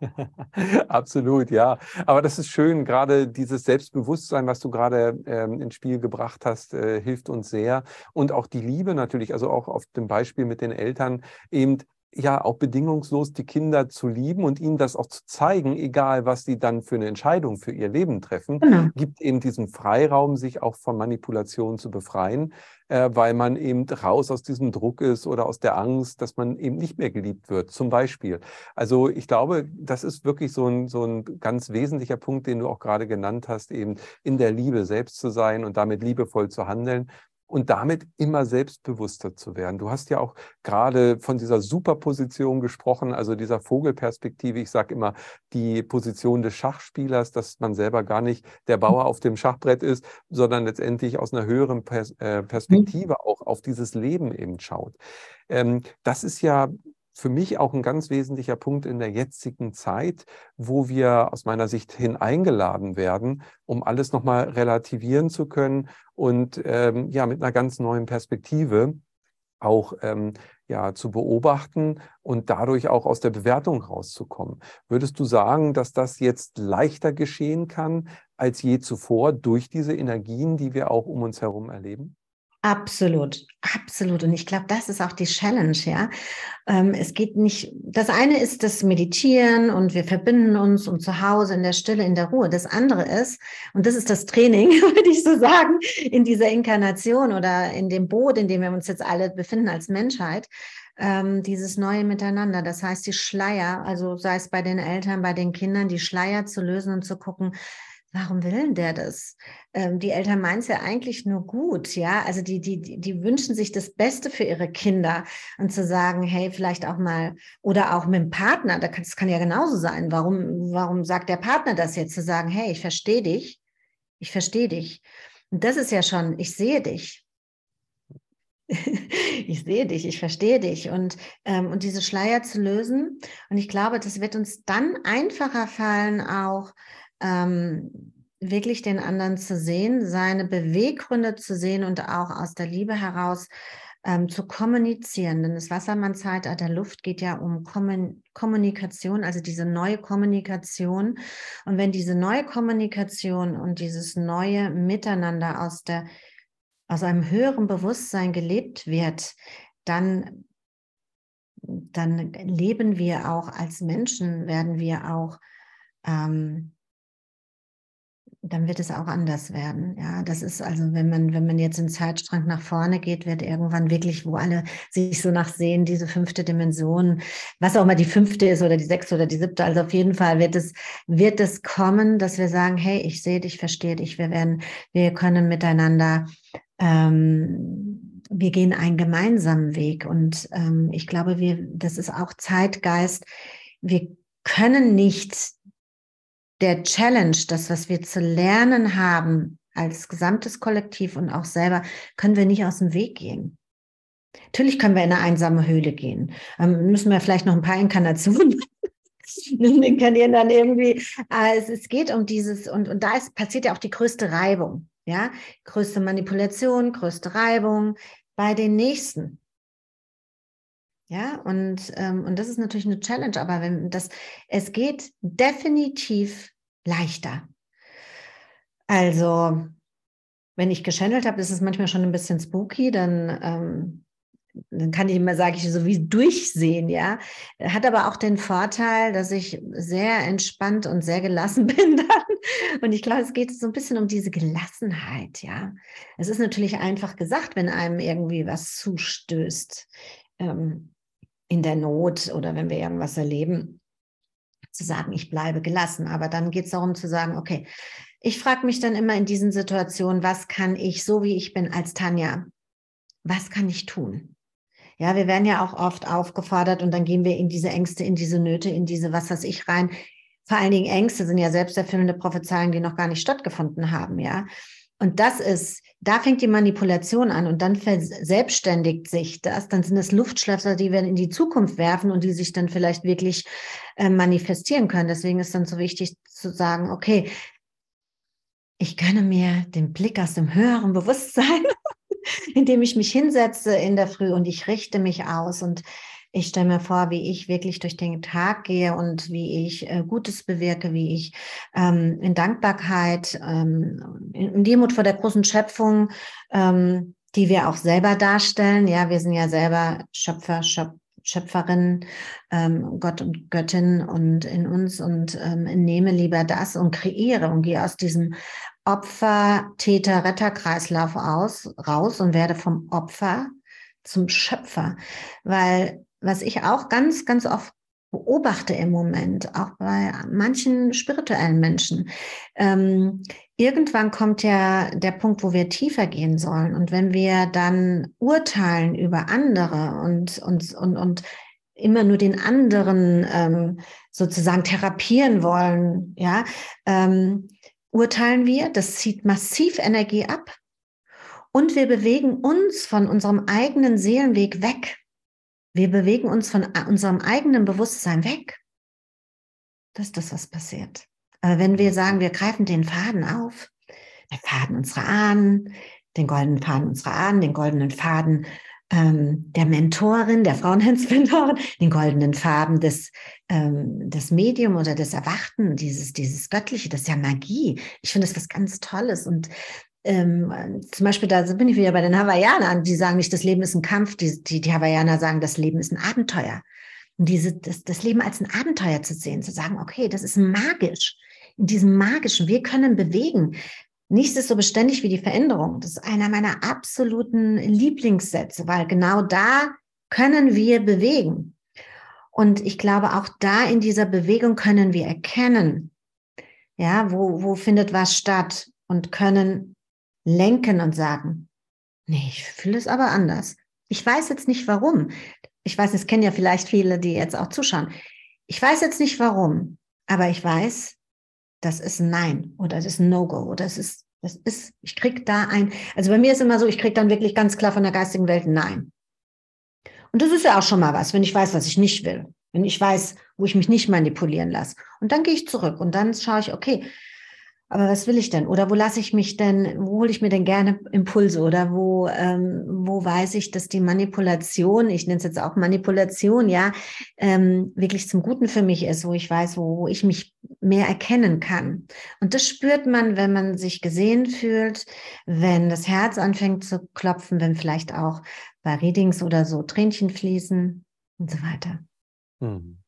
*laughs* Absolut, ja. Aber das ist schön, gerade dieses Selbstbewusstsein, was du gerade ähm, ins Spiel gebracht hast, äh, hilft uns sehr. Und auch die Liebe natürlich, also auch auf dem Beispiel mit den Eltern, eben ja auch bedingungslos die Kinder zu lieben und ihnen das auch zu zeigen, egal was sie dann für eine Entscheidung für ihr Leben treffen, genau. gibt eben diesen Freiraum, sich auch von Manipulation zu befreien, äh, weil man eben raus aus diesem Druck ist oder aus der Angst, dass man eben nicht mehr geliebt wird, zum Beispiel. Also ich glaube, das ist wirklich so ein, so ein ganz wesentlicher Punkt, den du auch gerade genannt hast, eben in der Liebe selbst zu sein und damit liebevoll zu handeln und damit immer selbstbewusster zu werden. Du hast ja auch gerade von dieser Superposition gesprochen, also dieser Vogelperspektive. Ich sage immer die Position des Schachspielers, dass man selber gar nicht der Bauer auf dem Schachbrett ist, sondern letztendlich aus einer höheren äh, Perspektive auch auf dieses Leben eben schaut. Ähm, das ist ja für mich auch ein ganz wesentlicher Punkt in der jetzigen Zeit, wo wir aus meiner Sicht hin eingeladen werden, um alles nochmal relativieren zu können und ähm, ja mit einer ganz neuen Perspektive auch ähm, ja zu beobachten und dadurch auch aus der Bewertung rauszukommen. Würdest du sagen, dass das jetzt leichter geschehen kann als je zuvor durch diese Energien, die wir auch um uns herum erleben? Absolut, absolut. Und ich glaube, das ist auch die Challenge, ja. Ähm, es geht nicht, das eine ist das Meditieren und wir verbinden uns und zu Hause in der Stille, in der Ruhe. Das andere ist, und das ist das Training, *laughs* würde ich so sagen, in dieser Inkarnation oder in dem Boot, in dem wir uns jetzt alle befinden als Menschheit, ähm, dieses neue Miteinander. Das heißt, die Schleier, also sei es bei den Eltern, bei den Kindern, die Schleier zu lösen und zu gucken, warum will denn der das? Ähm, die Eltern meinen es ja eigentlich nur gut, ja. Also die, die, die wünschen sich das Beste für ihre Kinder und zu sagen, hey, vielleicht auch mal, oder auch mit dem Partner, das kann ja genauso sein. Warum, warum sagt der Partner das jetzt? Zu sagen, hey, ich verstehe dich, ich verstehe dich. Und das ist ja schon, ich sehe dich. *laughs* ich sehe dich, ich verstehe dich und, ähm, und diese Schleier zu lösen. Und ich glaube, das wird uns dann einfacher fallen, auch ähm, wirklich den anderen zu sehen, seine Beweggründe zu sehen und auch aus der Liebe heraus ähm, zu kommunizieren. Denn das Wassermann-Zeitalter Luft geht ja um Kommun Kommunikation, also diese neue Kommunikation. Und wenn diese neue Kommunikation und dieses neue Miteinander aus, der, aus einem höheren Bewusstsein gelebt wird, dann, dann leben wir auch als Menschen, werden wir auch ähm, dann wird es auch anders werden. Ja, das ist also, wenn man, wenn man jetzt im Zeitstrang nach vorne geht, wird irgendwann wirklich, wo alle sich so nachsehen, diese fünfte Dimension, was auch immer die fünfte ist oder die sechste oder die siebte, also auf jeden Fall wird es, wird es kommen, dass wir sagen, hey, ich sehe dich, verstehe dich, wir werden, wir können miteinander, ähm, wir gehen einen gemeinsamen Weg und ähm, ich glaube, wir, das ist auch Zeitgeist. Wir können nicht der Challenge, das, was wir zu lernen haben als gesamtes Kollektiv und auch selber, können wir nicht aus dem Weg gehen. Natürlich können wir in eine einsame Höhle gehen. Ähm, müssen wir vielleicht noch ein paar Inkarnationen *laughs* inkarnieren dann irgendwie. Es, es geht um dieses, und, und da ist, passiert ja auch die größte Reibung. Ja, größte Manipulation, größte Reibung bei den Nächsten. Ja, und, ähm, und das ist natürlich eine Challenge, aber wenn das, es geht definitiv leichter. Also, wenn ich geschändelt habe, ist es manchmal schon ein bisschen spooky, dann, ähm, dann kann ich immer, sage ich, so wie durchsehen, ja. Hat aber auch den Vorteil, dass ich sehr entspannt und sehr gelassen *laughs* bin dann. Und ich glaube, es geht so ein bisschen um diese Gelassenheit, ja. Es ist natürlich einfach gesagt, wenn einem irgendwie was zustößt ähm, in der Not oder wenn wir irgendwas erleben zu sagen, ich bleibe gelassen. Aber dann geht es darum zu sagen, okay, ich frage mich dann immer in diesen Situationen, was kann ich, so wie ich bin als Tanja, was kann ich tun? Ja, wir werden ja auch oft aufgefordert und dann gehen wir in diese Ängste, in diese Nöte, in diese was weiß ich rein. Vor allen Dingen Ängste sind ja selbsterfüllende Prophezeiungen, die noch gar nicht stattgefunden haben, ja. Und das ist, da fängt die Manipulation an und dann verselbstständigt sich das. Dann sind es Luftschlösser, die wir in die Zukunft werfen und die sich dann vielleicht wirklich äh, manifestieren können. Deswegen ist dann so wichtig zu sagen, okay, ich gönne mir den Blick aus dem höheren Bewusstsein, *laughs* indem ich mich hinsetze in der Früh und ich richte mich aus und ich stelle mir vor, wie ich wirklich durch den Tag gehe und wie ich äh, Gutes bewirke, wie ich ähm, in Dankbarkeit, ähm, in, Demut vor der großen Schöpfung, ähm, die wir auch selber darstellen. Ja, wir sind ja selber Schöpfer, Schöpfer. Schöpferin, ähm, Gott und Göttin und in uns und ähm, nehme lieber das und kreiere und gehe aus diesem Opfer, Täter, Retterkreislauf aus, raus und werde vom Opfer zum Schöpfer. Weil was ich auch ganz, ganz oft beobachte im Moment, auch bei manchen spirituellen Menschen. Ähm, irgendwann kommt ja der Punkt, wo wir tiefer gehen sollen. Und wenn wir dann urteilen über andere und, und, und, und immer nur den anderen ähm, sozusagen therapieren wollen, ja, ähm, urteilen wir, das zieht massiv Energie ab. Und wir bewegen uns von unserem eigenen Seelenweg weg. Wir bewegen uns von unserem eigenen Bewusstsein weg. Das ist das, was passiert. Aber wenn wir sagen, wir greifen den Faden auf, den Faden unserer Ahnen, den goldenen Faden unserer Ahnen, den goldenen Faden ähm, der Mentorin, der Frauenhands-Mentorin, *laughs* den goldenen Faden des, ähm, des Medium oder des Erwachten, dieses, dieses Göttliche, das ist ja Magie. Ich finde das was ganz Tolles und ähm, zum Beispiel, da bin ich wieder bei den Hawaiianern, die sagen nicht, das Leben ist ein Kampf, die, die, die Hawaiianer sagen, das Leben ist ein Abenteuer. Und diese, das, das Leben als ein Abenteuer zu sehen, zu sagen, okay, das ist magisch. In diesem magischen, wir können bewegen. Nichts ist so beständig wie die Veränderung. Das ist einer meiner absoluten Lieblingssätze, weil genau da können wir bewegen. Und ich glaube, auch da in dieser Bewegung können wir erkennen, ja, wo, wo findet was statt und können lenken und sagen, nee, ich fühle es aber anders. Ich weiß jetzt nicht warum. Ich weiß, es kennen ja vielleicht viele, die jetzt auch zuschauen. Ich weiß jetzt nicht warum, aber ich weiß, das ist ein Nein oder das ist ein No-Go oder das ist, das ist, ich krieg da ein, also bei mir ist immer so, ich krieg dann wirklich ganz klar von der geistigen Welt ein Nein. Und das ist ja auch schon mal was, wenn ich weiß, was ich nicht will. Wenn ich weiß, wo ich mich nicht manipulieren lasse. Und dann gehe ich zurück und dann schaue ich, okay, aber was will ich denn? Oder wo lasse ich mich denn, wo hole ich mir denn gerne Impulse? Oder wo, ähm, wo weiß ich, dass die Manipulation, ich nenne es jetzt auch Manipulation, ja, ähm, wirklich zum Guten für mich ist, wo ich weiß, wo, wo ich mich mehr erkennen kann. Und das spürt man, wenn man sich gesehen fühlt, wenn das Herz anfängt zu klopfen, wenn vielleicht auch bei Readings oder so Tränchen fließen und so weiter. Mhm.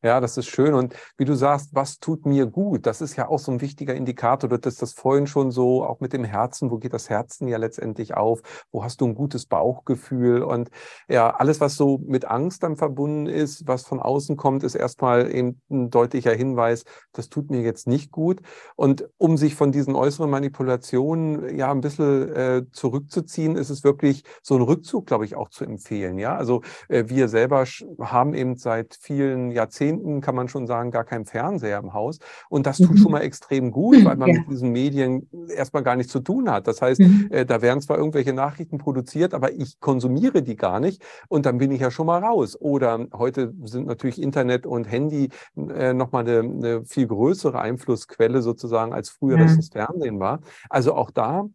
Ja, das ist schön. Und wie du sagst, was tut mir gut? Das ist ja auch so ein wichtiger Indikator. Du hattest das vorhin schon so, auch mit dem Herzen. Wo geht das Herzen ja letztendlich auf? Wo hast du ein gutes Bauchgefühl? Und ja, alles, was so mit Angst dann verbunden ist, was von außen kommt, ist erstmal eben ein deutlicher Hinweis, das tut mir jetzt nicht gut. Und um sich von diesen äußeren Manipulationen ja ein bisschen äh, zurückzuziehen, ist es wirklich so ein Rückzug, glaube ich, auch zu empfehlen. Ja, also äh, wir selber haben eben seit vielen Jahrzehnten Jahrzehnten, kann man schon sagen, gar kein Fernseher im Haus. Und das tut mhm. schon mal extrem gut, weil man ja. mit diesen Medien erstmal gar nichts zu tun hat. Das heißt, mhm. äh, da werden zwar irgendwelche Nachrichten produziert, aber ich konsumiere die gar nicht und dann bin ich ja schon mal raus. Oder heute sind natürlich Internet und Handy äh, nochmal eine, eine viel größere Einflussquelle sozusagen, als früher ja. das Fernsehen war. Also auch da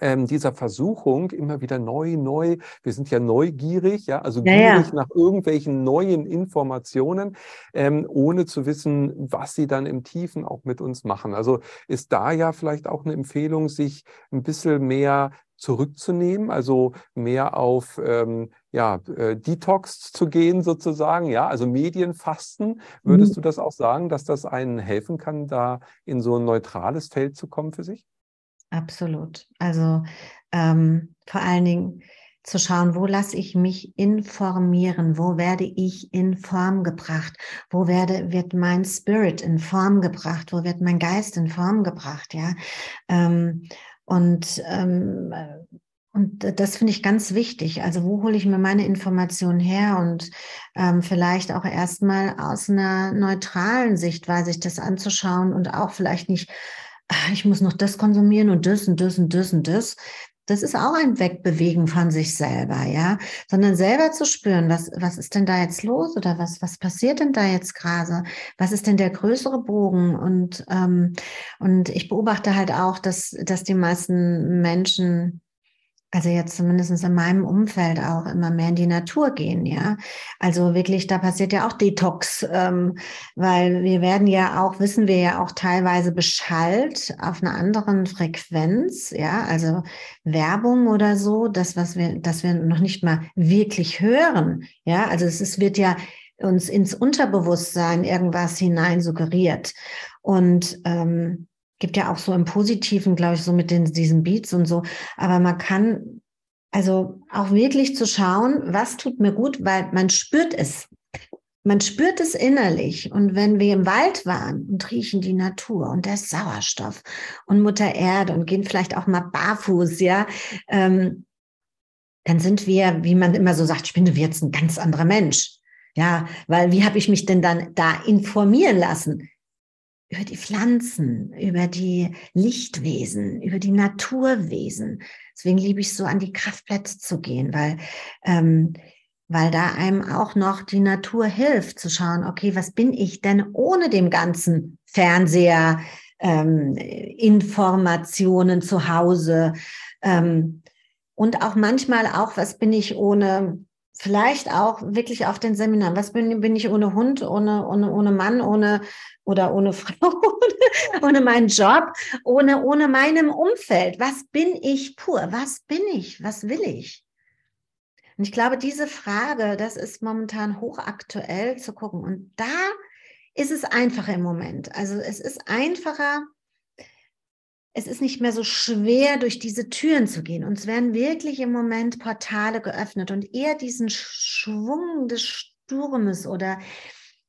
ähm, dieser Versuchung immer wieder neu, neu. Wir sind ja neugierig, ja, also ja, gierig nach irgendwelchen neuen Informationen, ähm, ohne zu wissen, was sie dann im Tiefen auch mit uns machen. Also ist da ja vielleicht auch eine Empfehlung, sich ein bisschen mehr zurückzunehmen, also mehr auf ähm, ja, äh, Detox zu gehen sozusagen, ja, also Medienfasten. Würdest mhm. du das auch sagen, dass das einen helfen kann, da in so ein neutrales Feld zu kommen für sich? Absolut. Also ähm, vor allen Dingen zu schauen, wo lasse ich mich informieren, wo werde ich in Form gebracht, wo werde, wird mein Spirit in Form gebracht, wo wird mein Geist in Form gebracht, ja. Ähm, und ähm, und das finde ich ganz wichtig. Also wo hole ich mir meine Informationen her und ähm, vielleicht auch erstmal aus einer neutralen Sichtweise sich das anzuschauen und auch vielleicht nicht, ich muss noch das konsumieren und das und das und das und das. Das ist auch ein Wegbewegen von sich selber, ja, sondern selber zu spüren, was, was ist denn da jetzt los oder was, was passiert denn da jetzt gerade? Was ist denn der größere Bogen? Und, ähm, und ich beobachte halt auch, dass, dass die meisten Menschen also jetzt zumindest in meinem Umfeld auch immer mehr in die Natur gehen, ja. Also wirklich, da passiert ja auch Detox, ähm, weil wir werden ja auch, wissen wir ja auch teilweise beschallt auf einer anderen Frequenz, ja, also Werbung oder so, das, was wir, das wir noch nicht mal wirklich hören, ja. Also es ist, wird ja uns ins Unterbewusstsein irgendwas hinein suggeriert. Und ähm, gibt ja auch so im Positiven, glaube ich, so mit den, diesen Beats und so. Aber man kann also auch wirklich zu schauen, was tut mir gut, weil man spürt es. Man spürt es innerlich. Und wenn wir im Wald waren und riechen die Natur und der Sauerstoff und Mutter Erde und gehen vielleicht auch mal barfuß, ja, ähm, dann sind wir, wie man immer so sagt, ich bin jetzt ein ganz anderer Mensch. Ja, weil wie habe ich mich denn dann da informieren lassen? Über die Pflanzen, über die Lichtwesen, über die Naturwesen. Deswegen liebe ich so an die Kraftplätze zu gehen, weil, ähm, weil da einem auch noch die Natur hilft zu schauen, okay, was bin ich denn ohne dem ganzen Fernseher, ähm, Informationen zu Hause ähm, und auch manchmal auch, was bin ich ohne vielleicht auch wirklich auf den Seminaren. Was bin, bin ich ohne Hund, ohne, ohne, ohne Mann, ohne oder ohne *laughs* Frau, ohne meinen Job, ohne, ohne meinem Umfeld? Was bin ich pur? Was bin ich? Was will ich? Und ich glaube, diese Frage, das ist momentan hochaktuell zu gucken. Und da ist es einfacher im Moment. Also es ist einfacher, es ist nicht mehr so schwer, durch diese Türen zu gehen. Uns werden wirklich im Moment Portale geöffnet und eher diesen Schwung des Sturmes oder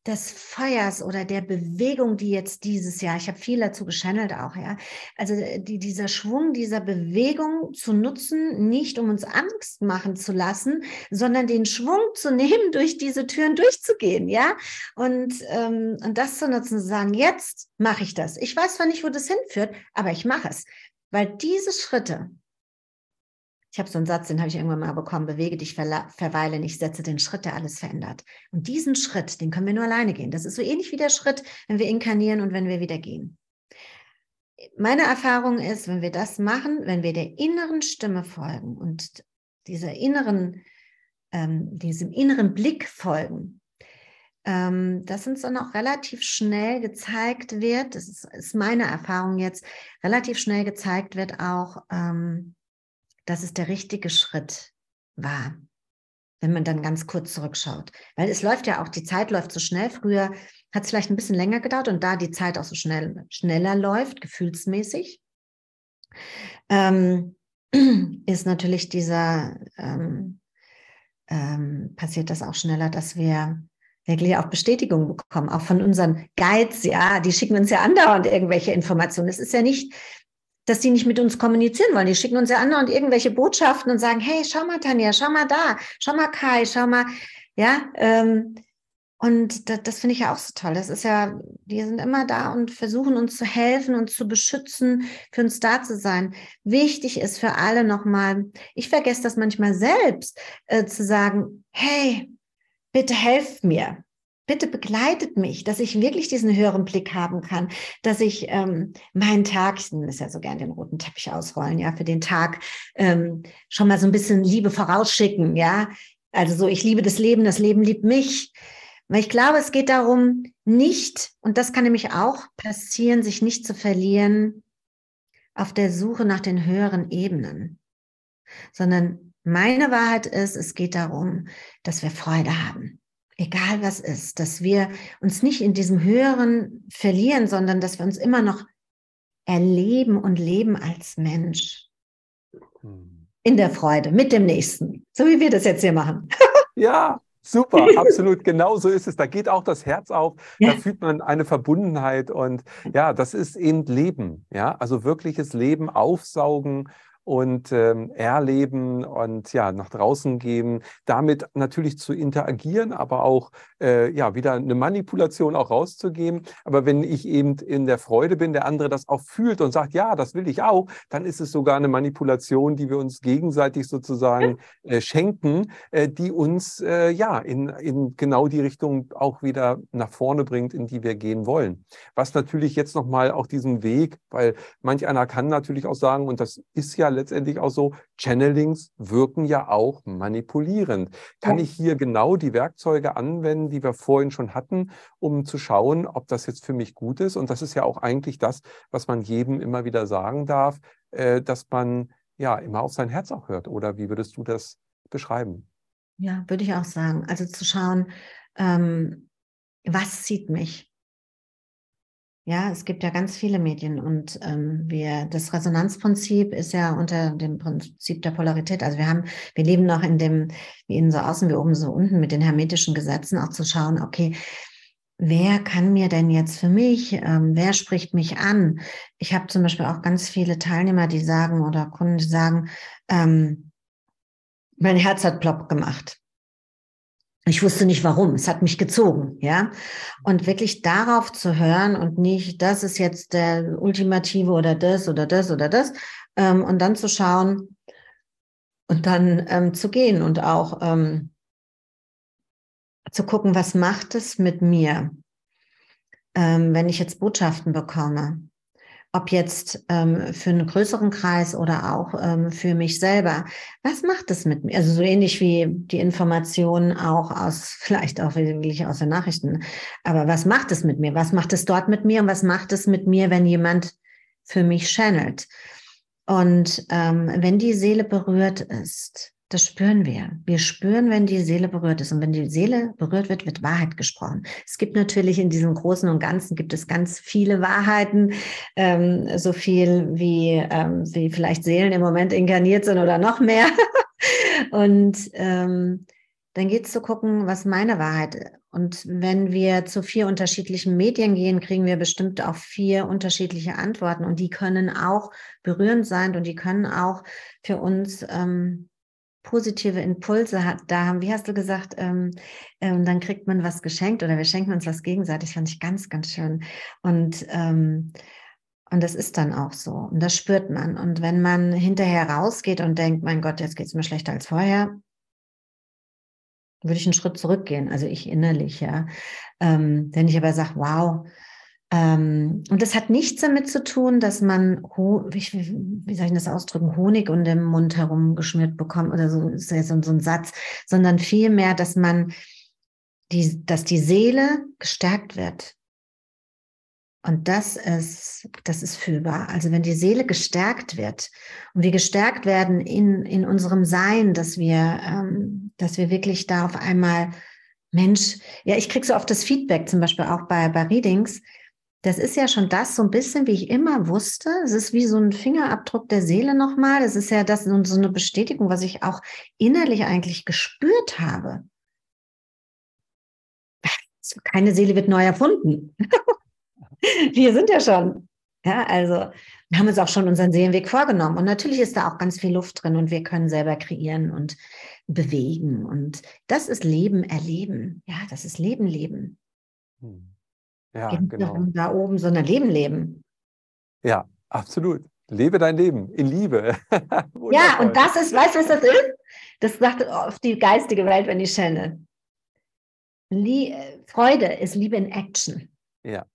des Feuers oder der Bewegung, die jetzt dieses Jahr, ich habe viel dazu geschannelt auch, ja, also äh, die, dieser Schwung dieser Bewegung zu nutzen, nicht um uns Angst machen zu lassen, sondern den Schwung zu *laughs* nehmen, durch diese Türen durchzugehen, ja, und, ähm, und das zu nutzen, zu sagen, jetzt mache ich das. Ich weiß zwar nicht, wo das hinführt, aber ich mache es, weil diese Schritte, ich habe so einen Satz, den habe ich irgendwann mal bekommen, bewege dich, verweile nicht, setze den Schritt, der alles verändert. Und diesen Schritt, den können wir nur alleine gehen. Das ist so ähnlich wie der Schritt, wenn wir inkarnieren und wenn wir wieder gehen. Meine Erfahrung ist, wenn wir das machen, wenn wir der inneren Stimme folgen und dieser inneren, ähm, diesem inneren Blick folgen, ähm, dass uns dann auch relativ schnell gezeigt wird, das ist, ist meine Erfahrung jetzt, relativ schnell gezeigt wird auch, ähm, dass es der richtige Schritt war, wenn man dann ganz kurz zurückschaut. Weil es läuft ja auch, die Zeit läuft so schnell. Früher hat es vielleicht ein bisschen länger gedauert und da die Zeit auch so schnell, schneller läuft, gefühlsmäßig, ähm, *clears throat* ist natürlich dieser, ähm, ähm, passiert das auch schneller, dass wir wirklich auch Bestätigung bekommen, auch von unseren Guides, ja, die schicken uns ja andauernd irgendwelche Informationen. Es ist ja nicht, dass die nicht mit uns kommunizieren wollen. Die schicken uns ja andauernd irgendwelche Botschaften und sagen, hey, schau mal, Tanja, schau mal da, schau mal Kai, schau mal, ja, ähm, und das, das finde ich ja auch so toll. Das ist ja, die sind immer da und versuchen uns zu helfen und zu beschützen, für uns da zu sein. Wichtig ist für alle nochmal, ich vergesse das manchmal selbst, äh, zu sagen, hey, bitte helft mir bitte begleitet mich, dass ich wirklich diesen höheren Blick haben kann, dass ich ähm, meinen Tag, ich ist ja so gern den roten Teppich ausrollen, ja, für den Tag ähm, schon mal so ein bisschen Liebe vorausschicken, ja. Also so, ich liebe das Leben, das Leben liebt mich. Weil ich glaube, es geht darum, nicht, und das kann nämlich auch passieren, sich nicht zu verlieren auf der Suche nach den höheren Ebenen, sondern meine Wahrheit ist, es geht darum, dass wir Freude haben egal was ist, dass wir uns nicht in diesem Höheren verlieren, sondern dass wir uns immer noch erleben und leben als Mensch. Hm. in der Freude mit dem Nächsten, so wie wir das jetzt hier machen. *laughs* Ja, Super, absolut, genau so ist es. Da geht auch das Herz auf, ja. da fühlt man eine Verbundenheit und ja, das ist eben Leben, ja, also wirkliches Leben aufsaugen und ähm, erleben und ja, nach draußen gehen, damit natürlich zu interagieren, aber auch äh, ja, wieder eine Manipulation auch rauszugeben. Aber wenn ich eben in der Freude bin, der andere das auch fühlt und sagt, ja, das will ich auch, dann ist es sogar eine Manipulation, die wir uns gegenseitig sozusagen äh, schenken, äh, die uns äh, ja in, in genau die Richtung auch wieder nach vorne bringt, in die wir gehen wollen. Was natürlich jetzt nochmal auch diesen Weg, weil manch einer kann natürlich auch sagen, und das ist ja letztendlich auch so, Channelings wirken ja auch manipulierend. Kann ja. ich hier genau die Werkzeuge anwenden, die wir vorhin schon hatten, um zu schauen, ob das jetzt für mich gut ist? Und das ist ja auch eigentlich das, was man jedem immer wieder sagen darf, äh, dass man ja immer auf sein Herz auch hört. Oder wie würdest du das beschreiben? Ja, würde ich auch sagen. Also zu schauen, ähm, was zieht mich? Ja, es gibt ja ganz viele Medien und ähm, wir, das Resonanzprinzip ist ja unter dem Prinzip der Polarität. Also wir haben, wir leben noch in dem, wie innen so außen, wie oben so unten mit den hermetischen Gesetzen auch zu schauen, okay, wer kann mir denn jetzt für mich, ähm, wer spricht mich an? Ich habe zum Beispiel auch ganz viele Teilnehmer, die sagen oder Kunden, die sagen, ähm, mein Herz hat plopp gemacht. Ich wusste nicht warum. Es hat mich gezogen, ja. Und wirklich darauf zu hören und nicht, das ist jetzt der ultimative oder das oder das oder das. Ähm, und dann zu schauen und dann ähm, zu gehen und auch ähm, zu gucken, was macht es mit mir, ähm, wenn ich jetzt Botschaften bekomme ob jetzt ähm, für einen größeren Kreis oder auch ähm, für mich selber. Was macht es mit mir? Also so ähnlich wie die Informationen auch aus, *laughs* vielleicht auch wirklich aus den Nachrichten. Aber was macht es mit mir? Was macht es dort mit mir? Und was macht es mit mir, wenn jemand für mich channelt? Und ähm, wenn die Seele berührt ist, das spüren wir. Wir spüren, wenn die Seele berührt ist. Und wenn die Seele berührt wird, wird Wahrheit gesprochen. Es gibt natürlich in diesem Großen und Ganzen gibt es ganz viele Wahrheiten, ähm, so viel wie, ähm, wie vielleicht Seelen im Moment inkarniert sind oder noch mehr. *laughs* und ähm, dann geht es zu gucken, was meine Wahrheit ist. Und wenn wir zu vier unterschiedlichen Medien gehen, kriegen wir bestimmt auch vier unterschiedliche Antworten. Und die können auch berührend sein und die können auch für uns ähm, positive Impulse hat, da haben, wie hast du gesagt, ähm, ähm, dann kriegt man was geschenkt oder wir schenken uns was gegenseitig, fand ich ganz, ganz schön. Und, ähm, und das ist dann auch so. Und das spürt man. Und wenn man hinterher rausgeht und denkt, mein Gott, jetzt geht es mir schlechter als vorher, würde ich einen Schritt zurückgehen, also ich innerlich, ja. Ähm, wenn ich aber sage, wow, ähm, und das hat nichts damit zu tun, dass man, wie, wie soll ich das ausdrücken, Honig um den Mund herum geschmiert bekommt oder so, ist ja so, so ein Satz, sondern vielmehr, dass man die, dass die Seele gestärkt wird. Und das ist, das ist fühlbar. Also wenn die Seele gestärkt wird und wir gestärkt werden in, in unserem Sein, dass wir, ähm, dass wir wirklich da auf einmal Mensch, ja, ich kriege so oft das Feedback, zum Beispiel auch bei, bei Readings, das ist ja schon das so ein bisschen, wie ich immer wusste. Es ist wie so ein Fingerabdruck der Seele nochmal. Es ist ja das so eine Bestätigung, was ich auch innerlich eigentlich gespürt habe. Keine Seele wird neu erfunden. *laughs* wir sind ja schon. Ja, also wir haben uns auch schon unseren Seelenweg vorgenommen. Und natürlich ist da auch ganz viel Luft drin und wir können selber kreieren und bewegen. Und das ist Leben erleben. Ja, das ist Leben leben. Hm. Ja, genau. da oben, sondern Leben leben. Ja, absolut. Lebe dein Leben in Liebe. *laughs* ja, und das ist, weißt du, was das ist? Das sagt auf die geistige Welt, wenn ich channel. Lie Freude ist Liebe in Action. Ja.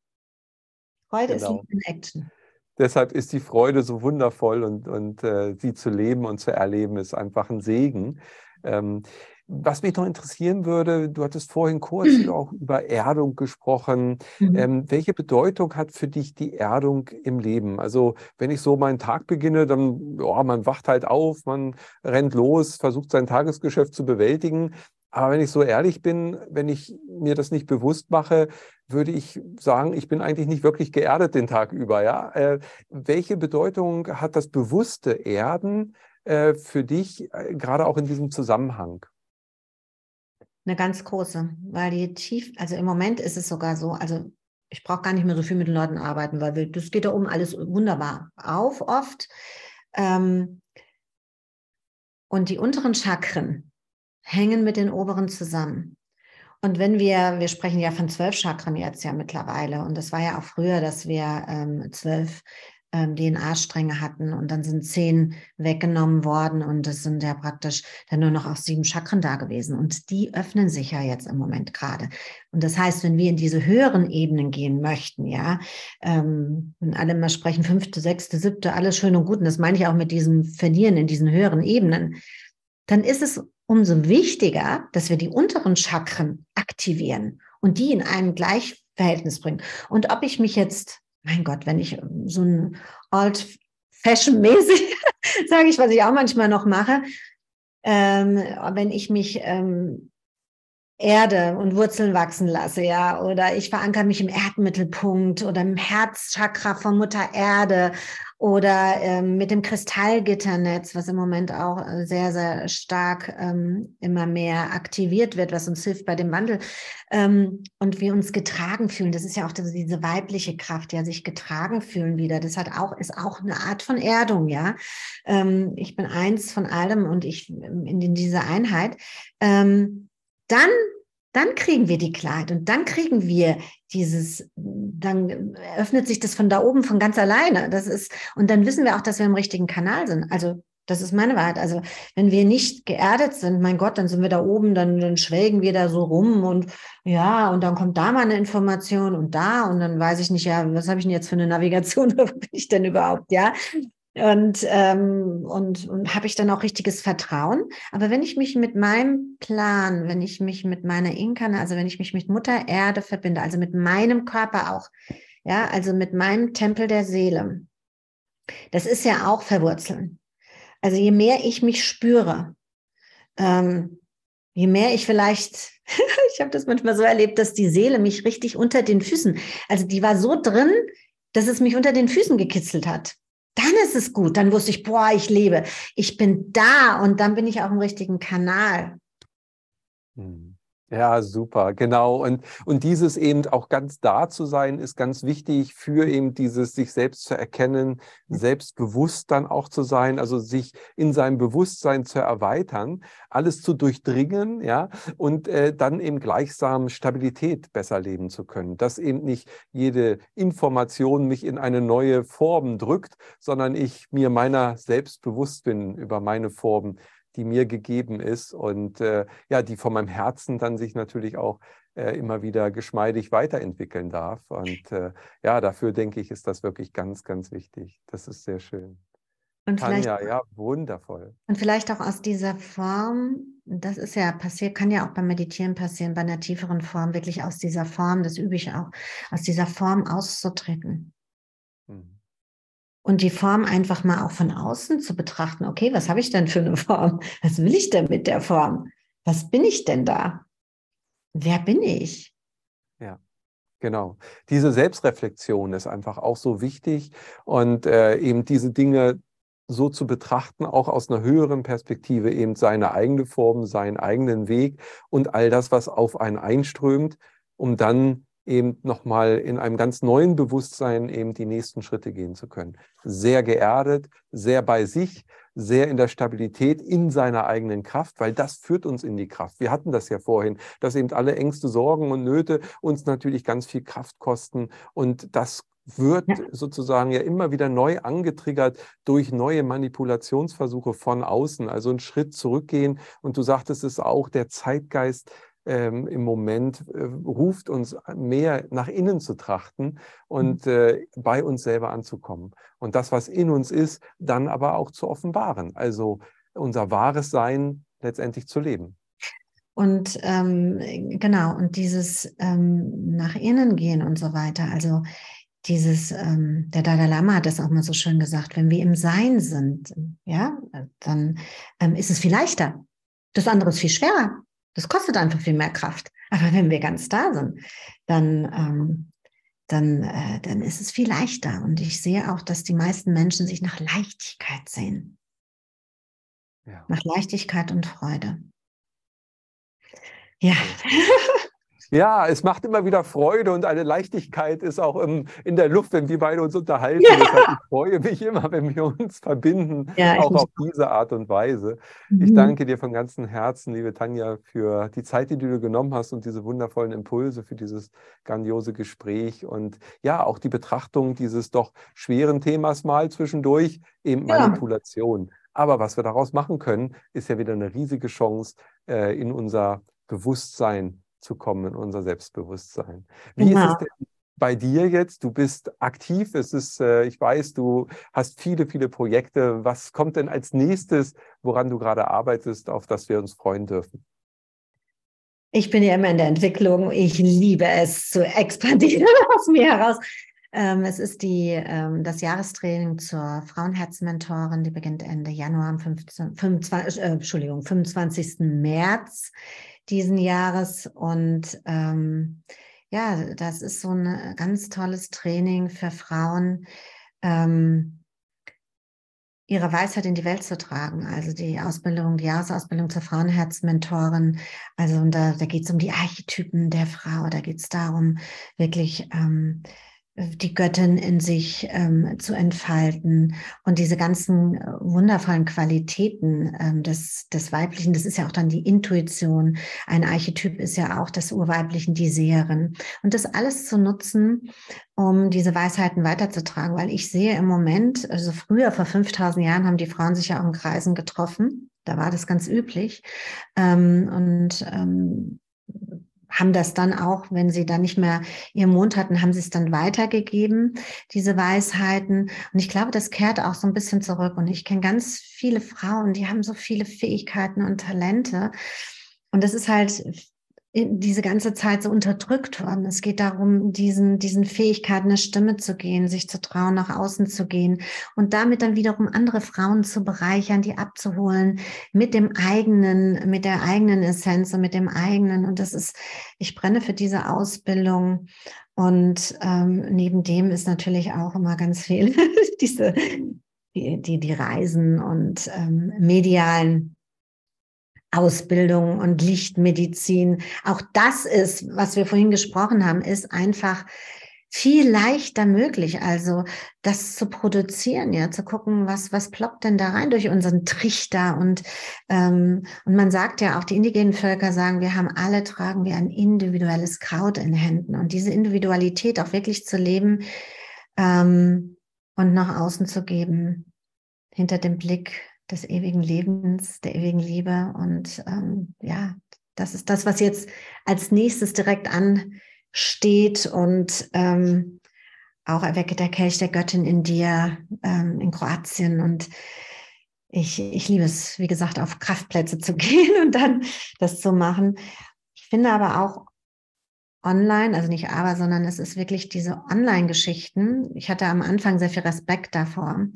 Freude genau. ist Liebe in Action. Deshalb ist die Freude so wundervoll und, und äh, sie zu leben und zu erleben ist einfach ein Segen. Ähm, was mich noch interessieren würde, du hattest vorhin kurz mhm. auch über Erdung gesprochen. Mhm. Ähm, welche Bedeutung hat für dich die Erdung im Leben? Also wenn ich so meinen Tag beginne, dann, ja, man wacht halt auf, man rennt los, versucht sein Tagesgeschäft zu bewältigen. Aber wenn ich so ehrlich bin, wenn ich mir das nicht bewusst mache, würde ich sagen, ich bin eigentlich nicht wirklich geerdet den Tag über. Ja? Äh, welche Bedeutung hat das bewusste Erden äh, für dich, äh, gerade auch in diesem Zusammenhang? Eine ganz große, weil die tief, also im Moment ist es sogar so, also ich brauche gar nicht mehr so viel mit den Leuten arbeiten, weil das geht da um alles wunderbar auf oft. Ähm, und die unteren Chakren hängen mit den oberen zusammen. Und wenn wir, wir sprechen ja von zwölf Chakren jetzt ja mittlerweile, und das war ja auch früher, dass wir ähm, zwölf DNA-Stränge hatten und dann sind zehn weggenommen worden und es sind ja praktisch dann nur noch auch sieben Chakren da gewesen und die öffnen sich ja jetzt im Moment gerade. Und das heißt, wenn wir in diese höheren Ebenen gehen möchten, ja, ähm, wenn alle mal sprechen, fünfte, sechste, siebte, alles schön und gut, und das meine ich auch mit diesem Verlieren in diesen höheren Ebenen, dann ist es umso wichtiger, dass wir die unteren Chakren aktivieren und die in ein Gleichverhältnis bringen. Und ob ich mich jetzt mein Gott, wenn ich so ein old fashion mäßig, *laughs* sage ich, was ich auch manchmal noch mache, ähm, wenn ich mich ähm, Erde und Wurzeln wachsen lasse, ja, oder ich verankere mich im Erdmittelpunkt oder im Herzchakra von Mutter Erde oder ähm, mit dem Kristallgitternetz, was im Moment auch äh, sehr, sehr stark ähm, immer mehr aktiviert wird, was uns hilft bei dem Wandel. Ähm, und wir uns getragen fühlen. Das ist ja auch diese weibliche Kraft, ja, sich getragen fühlen wieder. Das hat auch, ist auch eine Art von Erdung, ja. Ähm, ich bin eins von allem und ich in, in dieser Einheit. Ähm, dann dann kriegen wir die Klarheit und dann kriegen wir dieses, dann öffnet sich das von da oben von ganz alleine. Das ist, und dann wissen wir auch, dass wir im richtigen Kanal sind. Also, das ist meine Wahrheit. Also, wenn wir nicht geerdet sind, mein Gott, dann sind wir da oben, dann, dann schwelgen wir da so rum und ja, und dann kommt da mal eine Information und da und dann weiß ich nicht, ja, was habe ich denn jetzt für eine Navigation, *laughs* wo bin ich denn überhaupt, ja? Und, ähm, und, und habe ich dann auch richtiges Vertrauen. Aber wenn ich mich mit meinem Plan, wenn ich mich mit meiner Inkarnation, also wenn ich mich mit Mutter Erde verbinde, also mit meinem Körper auch, ja, also mit meinem Tempel der Seele, das ist ja auch Verwurzeln. Also je mehr ich mich spüre, ähm, je mehr ich vielleicht, *laughs* ich habe das manchmal so erlebt, dass die Seele mich richtig unter den Füßen, also die war so drin, dass es mich unter den Füßen gekitzelt hat dann ist es gut. Dann wusste ich, boah, ich lebe. Ich bin da und dann bin ich auch im richtigen Kanal. Hm. Ja, super, genau. Und, und dieses eben auch ganz da zu sein, ist ganz wichtig für eben dieses sich selbst zu erkennen, selbstbewusst dann auch zu sein, also sich in seinem Bewusstsein zu erweitern, alles zu durchdringen, ja, und äh, dann eben gleichsam Stabilität besser leben zu können. Dass eben nicht jede Information mich in eine neue Form drückt, sondern ich mir meiner selbst bewusst bin über meine Form die mir gegeben ist und äh, ja, die von meinem Herzen dann sich natürlich auch äh, immer wieder geschmeidig weiterentwickeln darf. Und äh, ja, dafür denke ich, ist das wirklich ganz, ganz wichtig. Das ist sehr schön. Und Tanja, ja, wundervoll. Und vielleicht auch aus dieser Form, das ist ja passiert, kann ja auch beim Meditieren passieren, bei einer tieferen Form, wirklich aus dieser Form, das übe ich auch, aus dieser Form auszutreten. Mhm und die Form einfach mal auch von außen zu betrachten. Okay, was habe ich denn für eine *laughs* Form? Was will ich denn mit der Form? Was bin ich denn da? Wer bin ich? Ja. Genau. Diese Selbstreflexion ist einfach auch so wichtig und äh, eben diese Dinge so zu betrachten, auch aus einer höheren Perspektive, eben seine eigene Form, seinen eigenen Weg und all das, was auf einen einströmt, um dann eben nochmal in einem ganz neuen Bewusstsein eben die nächsten Schritte gehen zu können. Sehr geerdet, sehr bei sich, sehr in der Stabilität, in seiner eigenen Kraft, weil das führt uns in die Kraft. Wir hatten das ja vorhin, dass eben alle Ängste, Sorgen und Nöte uns natürlich ganz viel Kraft kosten und das wird ja. sozusagen ja immer wieder neu angetriggert durch neue Manipulationsversuche von außen, also einen Schritt zurückgehen. Und du sagtest es auch, der Zeitgeist ähm, im Moment äh, ruft uns mehr nach innen zu trachten und mhm. äh, bei uns selber anzukommen. Und das, was in uns ist, dann aber auch zu offenbaren. Also unser wahres Sein letztendlich zu leben. Und ähm, genau, und dieses ähm, nach innen gehen und so weiter. Also dieses, ähm, der Dalai Lama hat das auch mal so schön gesagt, wenn wir im Sein sind, ja, dann ähm, ist es viel leichter. Das andere ist viel schwerer. Das kostet einfach viel mehr Kraft. Aber wenn wir ganz da sind, dann, ähm, dann, äh, dann ist es viel leichter. Und ich sehe auch, dass die meisten Menschen sich nach Leichtigkeit sehen. ja. nach Leichtigkeit und Freude. Ja. *laughs* Ja, es macht immer wieder Freude und eine Leichtigkeit ist auch im, in der Luft, wenn wir beide uns unterhalten. *laughs* Ja. Deshalb, ich freue mich immer, wenn wir uns verbinden, ja, auch auf diese Art und Weise. Mhm. Ich danke dir von ganzem Herzen, liebe Tanja, für die Zeit, die du genommen hast und diese wundervollen Impulse für dieses grandiose Gespräch und ja, auch die Betrachtung dieses doch schweren Themas mal zwischendurch, eben ja. Manipulation. Aber was wir daraus machen können, ist ja wieder eine riesige Chance äh, in unser Bewusstsein zu kommen, in unser Selbstbewusstsein. Wie genau. ist es denn bei dir jetzt? Du bist aktiv, es ist, äh, ich weiß, du hast viele, viele Projekte. Was kommt denn als nächstes, woran du gerade arbeitest, auf das wir uns freuen dürfen? Ich bin ja immer in der Entwicklung. Ich liebe es zu expandieren *laughs* aus mir heraus. Ähm, es ist die, ähm, das Jahrestraining zur Frauenherzmentorin, die beginnt Ende Januar am 15, 25, äh, Entschuldigung, 25. März diesen Jahres. Und ähm, ja, das ist so ein ganz tolles Training für Frauen, ähm, ihre Weisheit in die Welt zu tragen. Also die Ausbildung, die Jahresausbildung zur Frauenherzmentorin. Also da, da geht es um die Archetypen der Frau. Da geht es darum, wirklich ähm, die Göttin in sich ähm, zu entfalten und diese ganzen äh, wundervollen Qualitäten ähm, des, des Weiblichen, das ist ja auch dann die Intuition. Ein Archetyp ist ja auch das Urweiblichen, die Seherin. Und das alles zu nutzen, um diese Weisheiten weiterzutragen, weil ich sehe im Moment, also früher vor 5000 Jahren haben die Frauen sich ja auch in Kreisen getroffen. Da war das ganz üblich. Ähm, und ähm, haben das dann auch, wenn sie dann nicht mehr ihren Mond hatten, haben sie es dann weitergegeben, diese Weisheiten. Und ich glaube, das kehrt auch so ein bisschen zurück. Und ich kenne ganz viele Frauen, die haben so viele Fähigkeiten und Talente. Und das ist halt diese ganze Zeit so unterdrückt worden. Es geht darum, diesen, diesen Fähigkeiten eine Stimme zu gehen, sich zu trauen, nach außen zu gehen und damit dann wiederum andere Frauen zu bereichern, die abzuholen mit dem eigenen, mit der eigenen Essenz und mit dem eigenen. Und das ist, ich brenne für diese Ausbildung. Und ähm, neben dem ist natürlich auch immer ganz viel *laughs* diese, die, die, die Reisen und ähm, medialen Ausbildung und Lichtmedizin. Auch das ist, was wir vorhin gesprochen haben, ist einfach viel leichter möglich. Also das zu produzieren, ja, zu gucken, was, was ploppt denn da rein durch unseren Trichter und, ähm, und man sagt ja auch, die indigenen Völker sagen, wir haben alle, tragen wir ein individuelles Kraut in Händen und diese Individualität auch wirklich zu leben ähm, und nach außen zu geben, hinter dem Blick des ewigen Lebens, der ewigen Liebe. Und ähm, ja, das ist das, was jetzt als nächstes direkt ansteht und ähm, auch erwecke der Kelch der Göttin in dir ähm, in Kroatien. Und ich, ich liebe es, wie gesagt, auf Kraftplätze zu *laughs* gehen und dann das zu machen. Ich finde aber auch online, also nicht aber, sondern es ist wirklich diese Online-Geschichten. Ich hatte am Anfang sehr viel Respekt davor.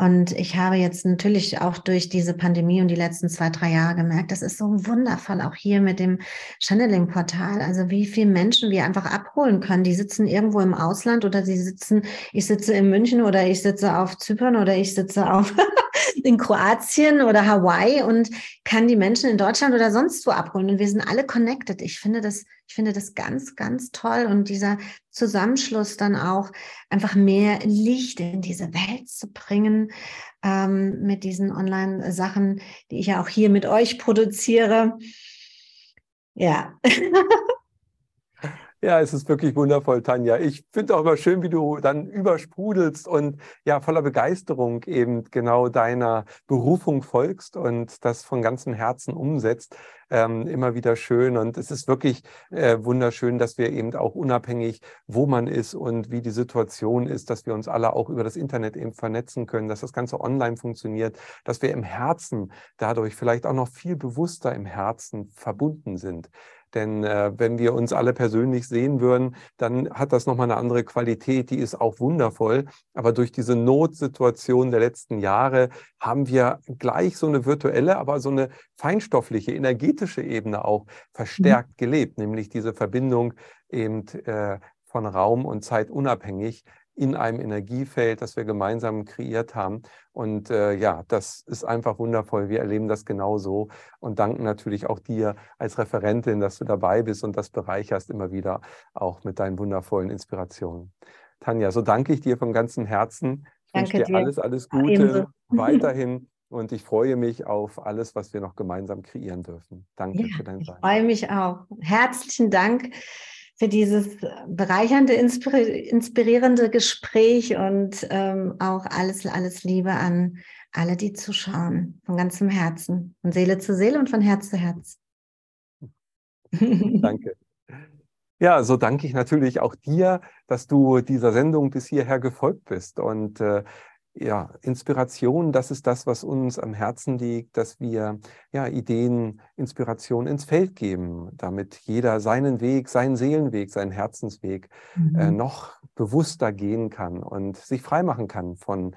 Und ich habe jetzt natürlich auch durch diese Pandemie und die letzten zwei, drei Jahre gemerkt, das ist so wundervoll, auch hier mit dem Channeling-Portal. Also wie viele Menschen wir einfach abholen können. Die sitzen irgendwo im Ausland oder sie sitzen, ich sitze in München oder ich sitze auf Zypern oder ich sitze auf *laughs* in Kroatien oder Hawaii und kann die Menschen in Deutschland oder sonst wo abholen. Und wir sind alle connected. Ich finde das, ich finde das ganz, ganz toll. Und dieser Zusammenschluss dann auch einfach mehr Licht in diese Welt zu bringen ähm, mit diesen Online-Sachen, die ich ja auch hier mit euch produziere. Ja. *laughs* Ja, es ist wirklich wundervoll, Tanja. Ich finde auch immer schön, wie du dann übersprudelst und ja, voller Begeisterung eben genau deiner Berufung folgst und das von ganzem Herzen umsetzt. Ähm, immer wieder schön. Und es ist wirklich äh, wunderschön, dass wir eben auch unabhängig, wo man ist und wie die Situation ist, dass wir uns alle auch über das Internet eben vernetzen können, dass das Ganze online funktioniert, dass wir im Herzen dadurch vielleicht auch noch viel bewusster im Herzen verbunden sind. Denn äh, wenn wir uns alle persönlich sehen würden, dann hat das nochmal eine andere Qualität, die ist auch wundervoll. Aber durch diese Notsituation der letzten Jahre haben wir gleich so eine virtuelle, aber so eine feinstoffliche, energetische Ebene auch verstärkt mhm. gelebt, nämlich diese Verbindung eben äh, von Raum und Zeit unabhängig in einem Energiefeld, das wir gemeinsam kreiert haben. Und äh, ja, das ist einfach wundervoll. Wir erleben das genauso und danken natürlich auch dir als Referentin, dass du dabei bist und das bereicherst immer wieder auch mit deinen wundervollen Inspirationen. Tanja, so danke ich dir von ganzem Herzen. Ich danke wünsche dir, dir alles, alles Gute weiterhin. Und ich freue mich auf alles, was wir noch gemeinsam kreieren dürfen. Danke ja, für dein Sein. Ich freue mich auch. Herzlichen Dank für dieses bereichernde, inspirierende Gespräch und ähm, auch alles, alles Liebe an alle, die zuschauen. Von ganzem Herzen. Von Seele zu Seele und von Herz zu Herz. *laughs* Danke. Ja, so danke ich natürlich auch dir, dass du dieser Sendung bis hierher gefolgt bist. Und äh, ja, Inspiration, das ist das, was uns am Herzen liegt, dass wir ja, Ideen, Inspiration ins Feld geben, damit jeder seinen Weg, seinen Seelenweg, seinen Herzensweg äh, mhm. äh, noch bewusster gehen kann und sich freimachen kann von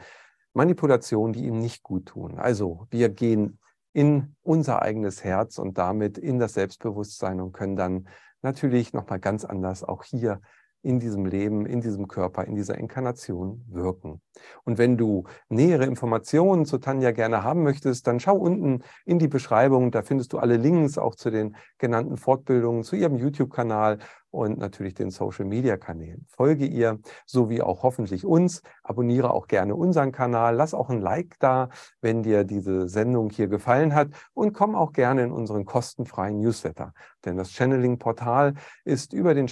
Manipulationen, die ihm nicht gut tun. Also wir gehen in unser eigenes Herz und damit in das Selbstbewusstsein und können dann natürlich nochmal ganz anders auch hier in diesem Leben, in diesem Körper, in dieser Inkarnation wirken. Und wenn du nähere Informationen zu Tanja gerne haben möchtest, dann schau unten in die Beschreibung, da findest du alle Links auch zu den genannten Fortbildungen, zu ihrem YouTube-Kanal und natürlich den Social-Media-Kanälen. Folge ihr, sowie auch hoffentlich uns. Abonniere auch gerne unseren Kanal. Lass auch ein Like da, wenn dir diese Sendung hier gefallen hat. Und komm auch gerne in unseren kostenfreien Newsletter. Denn das Channeling-Portal ist über den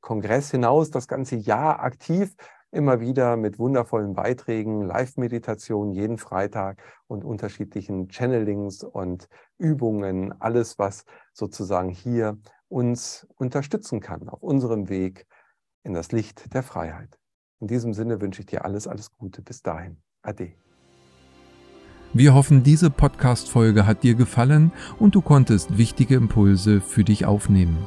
Channeling-Kongress hinaus das ganze Jahr aktiv immer wieder mit wundervollen Beiträgen, Live-Meditationen jeden Freitag und unterschiedlichen Channelings und Übungen, alles, was sozusagen hier uns unterstützen kann auf unserem Weg in das Licht der Freiheit. In diesem Sinne wünsche ich dir alles, alles Gute. Bis dahin. Ade. Wir hoffen, diese Podcast-Folge hat dir gefallen und du konntest wichtige Impulse für dich aufnehmen.